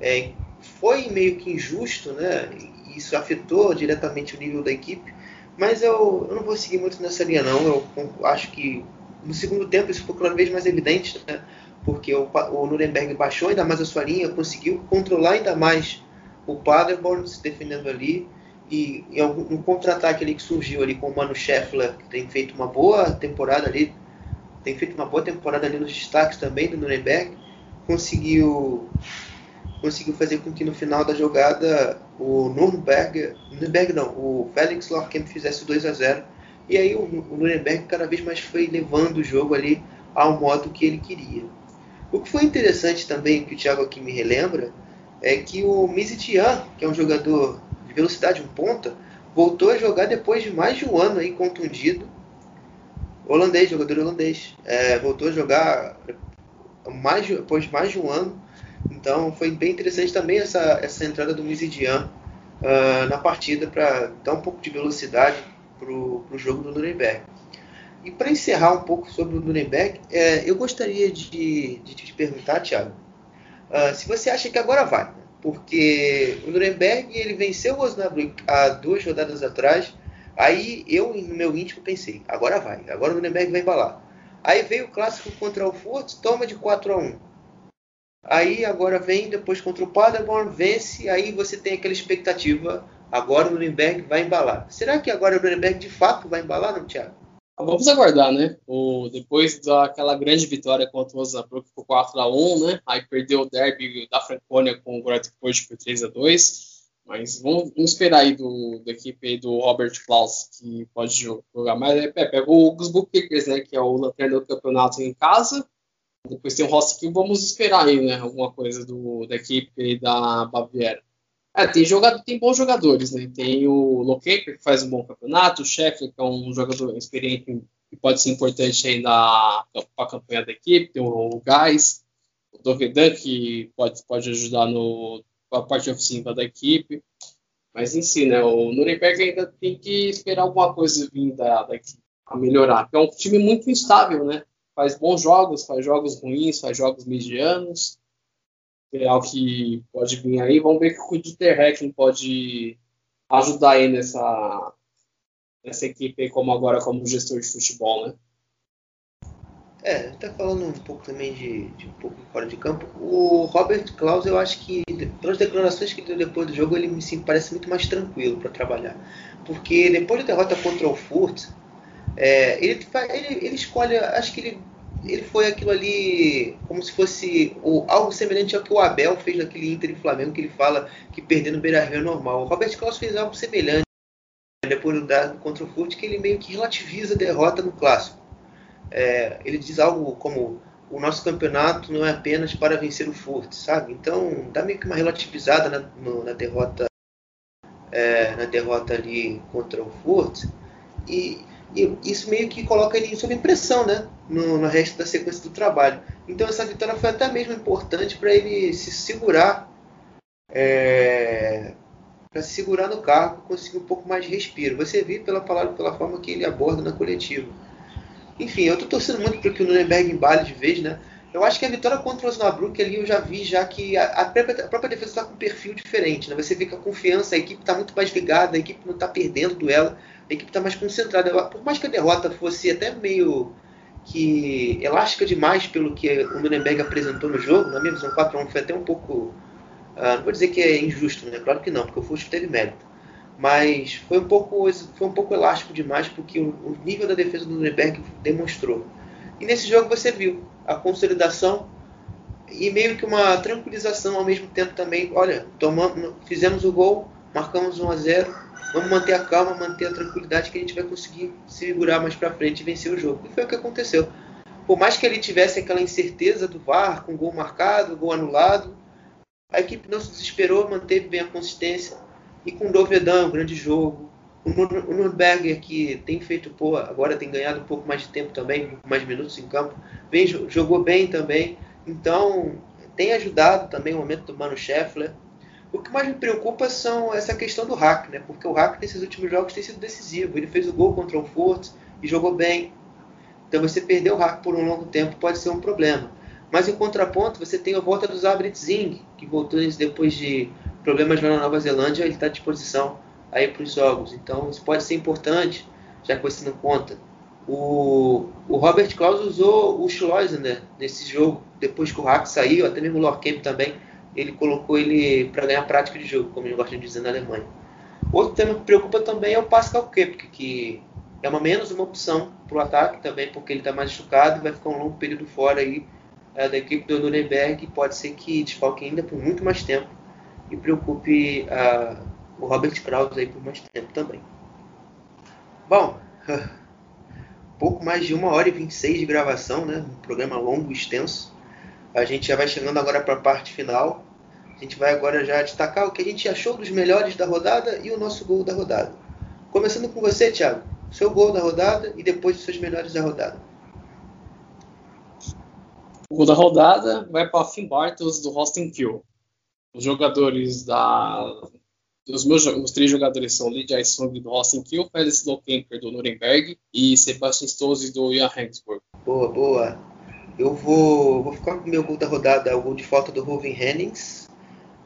é, foi meio que injusto, né? Isso afetou diretamente o nível da equipe, mas eu, eu não vou seguir muito nessa linha não. Eu acho que no segundo tempo isso ficou cada vez mais evidente, né? porque o, o Nuremberg baixou ainda mais a sua linha, conseguiu controlar ainda mais o Paderborn se defendendo ali e, um contra-ataque ali que surgiu ali com o Mano Scheffler, que tem feito uma boa temporada ali, tem feito uma boa temporada ali nos destaques também do Nuremberg, conseguiu conseguiu fazer com que no final da jogada o Nürnberg, Nürnberg não, o Felix Lorkamp fizesse 2 a 0 e aí o, o Nuremberg cada vez mais foi levando o jogo ali ao modo que ele queria. O que foi interessante também, que o Thiago aqui me relembra, é que o Mizitian, que é um jogador de velocidade, um ponta, voltou a jogar depois de mais de um ano aí contundido. Holandês, jogador holandês. É, voltou a jogar mais de, depois de mais de um ano. Então foi bem interessante também essa, essa entrada do Mizidian uh, na partida para dar um pouco de velocidade para o jogo do Nuremberg. E para encerrar um pouco sobre o Nuremberg, é, eu gostaria de, de, te perguntar, Thiago, uh, se você acha que agora vai. Porque o Nuremberg ele venceu o Osnabrück há duas rodadas atrás. Aí eu, no meu íntimo, pensei: agora vai, agora o Nuremberg vai embalar. Aí veio o clássico contra o Furt, toma de 4 a 1 Aí agora vem depois contra o Paderborn, vence, aí você tem aquela expectativa, agora o Nuremberg vai embalar. Será que agora o Nuremberg de fato vai embalar, não, Thiago? Vamos aguardar, né? O, depois daquela grande vitória contra o Osnabrück por 4 a 1 né? Aí perdeu o derby da Franconia com o Greuther por 3 a 2 mas vamos, vamos, esperar aí do, da equipe do Robert Klaus, que pode jogar mais. É, pega o Augsburg Kickers, né? Que é o lanterna do campeonato em casa. Depois tem o Roskilde, vamos esperar aí, né? Alguma coisa do, da equipe da Baviera. É, tem, jogador, tem bons jogadores, né? Tem o Locaper, que faz um bom campeonato, o Sheffield, que é um jogador experiente que pode ser importante aí para a campanha da equipe, tem o Gás, o Dovedan, que pode, pode ajudar no, a parte ofensiva da equipe. Mas em si, né? O Nuremberg ainda tem que esperar alguma coisa vir da, da equipe a melhorar. É um time muito instável, né? faz bons jogos, faz jogos ruins, faz jogos medianos. Algo que pode vir aí. Vamos ver que o Dieter pode ajudar aí nessa, nessa equipe como agora como gestor de futebol, né? É, tá falando um pouco também de, de, um pouco fora de campo. O Robert Klaus, eu acho que pelas declarações que deu depois do jogo, ele me sim, parece muito mais tranquilo para trabalhar, porque depois da derrota contra o Furt, é, ele, ele, ele escolhe, acho que ele, ele foi aquilo ali como se fosse o, algo semelhante ao que o Abel fez naquele Inter e Flamengo, que ele fala que perder no Beira Rio é normal. O Robert Klaus fez algo semelhante depois do dado contra o Furt, que ele meio que relativiza a derrota no clássico. É, ele diz algo como o nosso campeonato não é apenas para vencer o Furt, sabe? Então dá meio que uma relativizada na, no, na derrota é, na derrota ali contra o Furt e e isso meio que coloca ele sob pressão, né? No, no, resto da sequência do trabalho. Então essa vitória foi até mesmo importante para ele se segurar, é, para se segurar no cargo, conseguir um pouco mais de respiro. Você viu pela palavra, pela forma que ele aborda na coletiva. Enfim, eu estou torcendo muito para que o Nuremberg embale de vez, né? Eu acho que a vitória contra o Osnabrück ali eu já vi já que a, a, própria, a própria, defesa está com um perfil diferente, né? Você vê que a confiança, a equipe está muito mais ligada, a equipe não está perdendo duelo a equipe está mais concentrada. Por mais que a derrota fosse até meio que elástica demais pelo que o Nuremberg apresentou no jogo, na minha visão 4x1 foi até um pouco. Uh, não vou dizer que é injusto, né? Claro que não, porque o Fusco teve mérito. Mas foi um pouco, foi um pouco elástico demais porque o, o nível da defesa do Nuremberg demonstrou. E nesse jogo você viu a consolidação e meio que uma tranquilização ao mesmo tempo também. Olha, tomamos, fizemos o gol, marcamos 1 a 0 vamos manter a calma, manter a tranquilidade que a gente vai conseguir segurar mais para frente e vencer o jogo. E foi o que aconteceu. Por mais que ele tivesse aquela incerteza do VAR, com gol marcado, gol anulado, a equipe não se desesperou, manteve bem a consistência. E com o um grande jogo. O Nürnberger, que tem feito, pô, agora tem ganhado um pouco mais de tempo também, mais minutos em campo, vem, jogou bem também. Então, tem ajudado também o momento do Mano Scheffler. O que mais me preocupa são essa questão do hack, né? Porque o hack nesses últimos jogos tem sido decisivo. Ele fez o gol contra o Fort e jogou bem. Então você perder o hack por um longo tempo pode ser um problema. Mas em contraponto, você tem a volta do Zabrit Zing, que voltou depois de problemas lá na Nova Zelândia, ele está à disposição aí para os jogos. Então isso pode ser importante, já que você não conta O, o Robert Klaus usou o Schleusener nesse jogo, depois que o Hack saiu, até mesmo o Lorkamp também, ele colocou ele para ganhar prática de jogo, como eles gostam de dizer na Alemanha. Outro tema que preocupa também é o Pascal Kepke, que é uma menos uma opção para o ataque também, porque ele está mais chocado e vai ficar um longo período fora aí é, da equipe do Nuremberg. Pode ser que desfalque ainda por muito mais tempo e preocupe uh, o Robert Krause aí por mais tempo também. Bom, pouco mais de uma hora e 26 de gravação, né? Um programa longo e extenso. A gente já vai chegando agora para a parte final. A gente vai agora já destacar o que a gente achou dos melhores da rodada e o nosso gol da rodada. Começando com você, Thiago. Seu gol da rodada e depois os seus melhores da rodada. O gol da rodada vai para Finn Bartels do Austin Kill. Os jogadores da os meus os três jogadores são Lydia Sung do Austin Kill, Felix Lohkemper do Nuremberg e Sebastian Stose do Jan Regensburg. Boa, boa. Eu vou, vou ficar com o meu gol da rodada, o gol de falta do Ruven Hennings.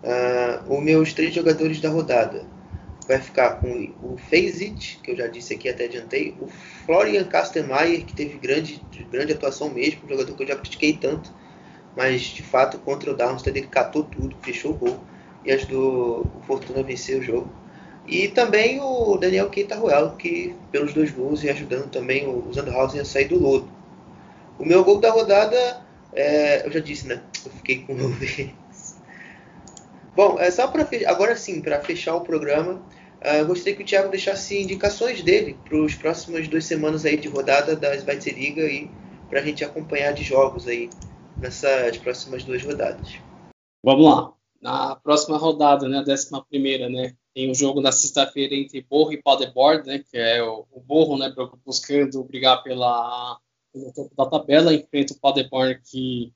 Uh, os meus três jogadores da rodada vai ficar com o Fazit, que eu já disse aqui, até adiantei, o Florian Kastenmeier, que teve grande, grande atuação mesmo, um jogador que eu já critiquei tanto, mas de fato contra o Darmstadt ele catou tudo, fechou o gol e ajudou o Fortuna a vencer o jogo. E também o Daniel Keita Ruel, que pelos dois gols e ajudando também o Sandhausen a sair do lodo. O meu gol da rodada, é, eu já disse, né? Eu fiquei com o Bom, é só para agora sim, para fechar o programa, uh, gostaria que o Thiago deixasse indicações dele para os próximas duas semanas aí de rodada da Liga e para a gente acompanhar de jogos aí nessas próximas duas rodadas. Vamos lá. Na próxima rodada, né, a décima primeira, né, tem um jogo na sexta-feira entre Borro e Paderborn, né, que é o, o Borro, né, buscando brigar pela no topo da tabela, enfrenta o Paderborn que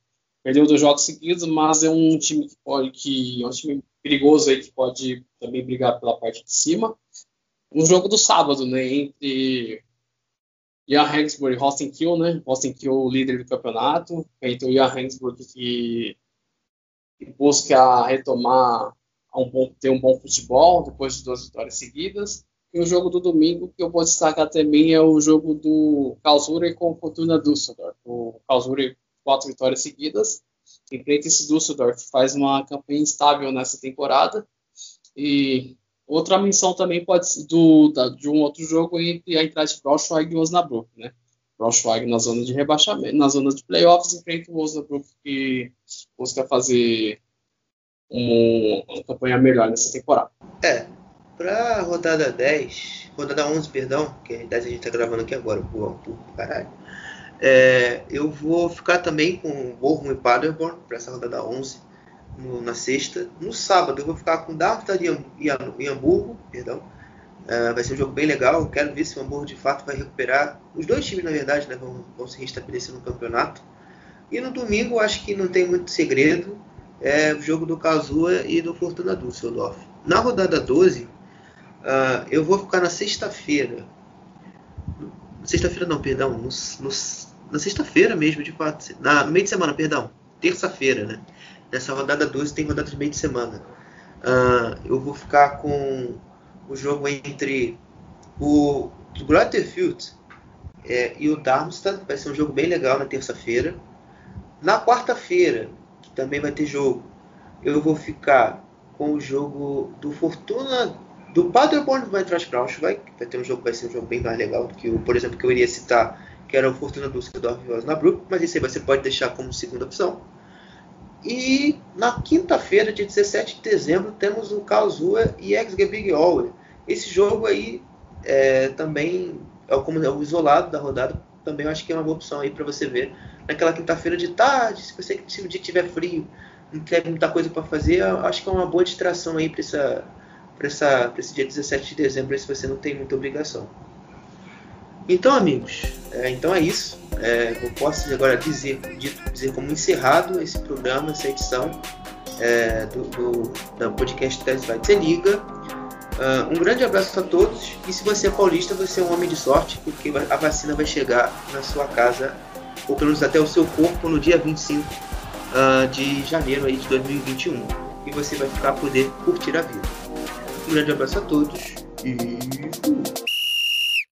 perdeu dois jogos seguidos, mas é um time que pode, que é um time perigoso aí que pode também brigar pela parte de cima. Um jogo do sábado, né, entre Jan Regensburg e Holstein Kiel, né? Holstein Kiel líder do campeonato, então Jan Regensburg que, que busca retomar um bom, ter um bom futebol depois de duas vitórias seguidas. E o jogo do domingo que eu vou destacar também é o jogo do Karlsruhe com Fortuna Düsseldorf. O Karlsruhe quatro vitórias seguidas. Enfrenta esse Düsseldorf, faz uma campanha instável nessa temporada. E outra menção também pode ser do, da, de um outro jogo entre a Eintracht Braunschweig e Osnabrück, né? Braunschweig na zona de rebaixamento, na zona de playoffs, enfrenta o Osnabrück que busca fazer um, uma campanha melhor nessa temporada. É, para rodada 10, rodada 11, perdão, que é a 10 a gente tá gravando aqui agora, por, por caralho. É, eu vou ficar também com Bochum e Paderborn para essa rodada 11 no, na sexta. No sábado eu vou ficar com Darmstadt e Hamburgo, perdão. É, vai ser um jogo bem legal. Eu quero ver se o Hamburgo de fato vai recuperar. Os dois times, na verdade, né, vão, vão se restabelecer no campeonato. E no domingo acho que não tem muito segredo. É o jogo do Kazua e do Fortuna Düsseldorf. Na rodada 12, uh, ah, eu vou ficar na sexta-feira. Sexta-feira não, perdão. No, no, na sexta-feira mesmo, de fato. Na, meio de semana, perdão. Terça-feira, né? Nessa rodada 12 tem rodada de meio de semana. Uh, eu vou ficar com o jogo entre o Grotterfield é, e o Darmstadt. Vai ser um jogo bem legal na terça-feira. Na quarta-feira, que também vai ter jogo, eu vou ficar com o jogo do Fortuna do Paderborn vai entrar Braunschweig. Vai ter um jogo, vai ser um jogo bem mais legal do que o, por exemplo, que eu iria citar que era o Fortuna Düsseldorf e Osnabrück, mas isso aí você pode deixar como segunda opção. E na quinta-feira, dia 17 de dezembro, temos o Karlsruhe e Ex-Gebirge. Esse jogo aí é, também é como é o isolado da rodada, também eu acho que é uma boa opção aí para você ver. Naquela quinta-feira de tarde, se você se o dia tiver frio, não tiver muita coisa para fazer, acho que é uma boa distração aí para essa para esse dia 17 de dezembro, se você não tem muita obrigação. Então, amigos, é, então é isso. É, eu posso agora dizer, dizer como encerrado esse programa, essa edição é, do, do, do podcast da Svite Liga. Uh, um grande abraço a todos e se você é paulista, você é um homem de sorte, porque a vacina vai chegar na sua casa, ou pelo menos até o seu corpo, no dia 25 uh, ah, de janeiro aí de 2021. E você vai ficar poder curtir a vida. Um grande abraço a todos e!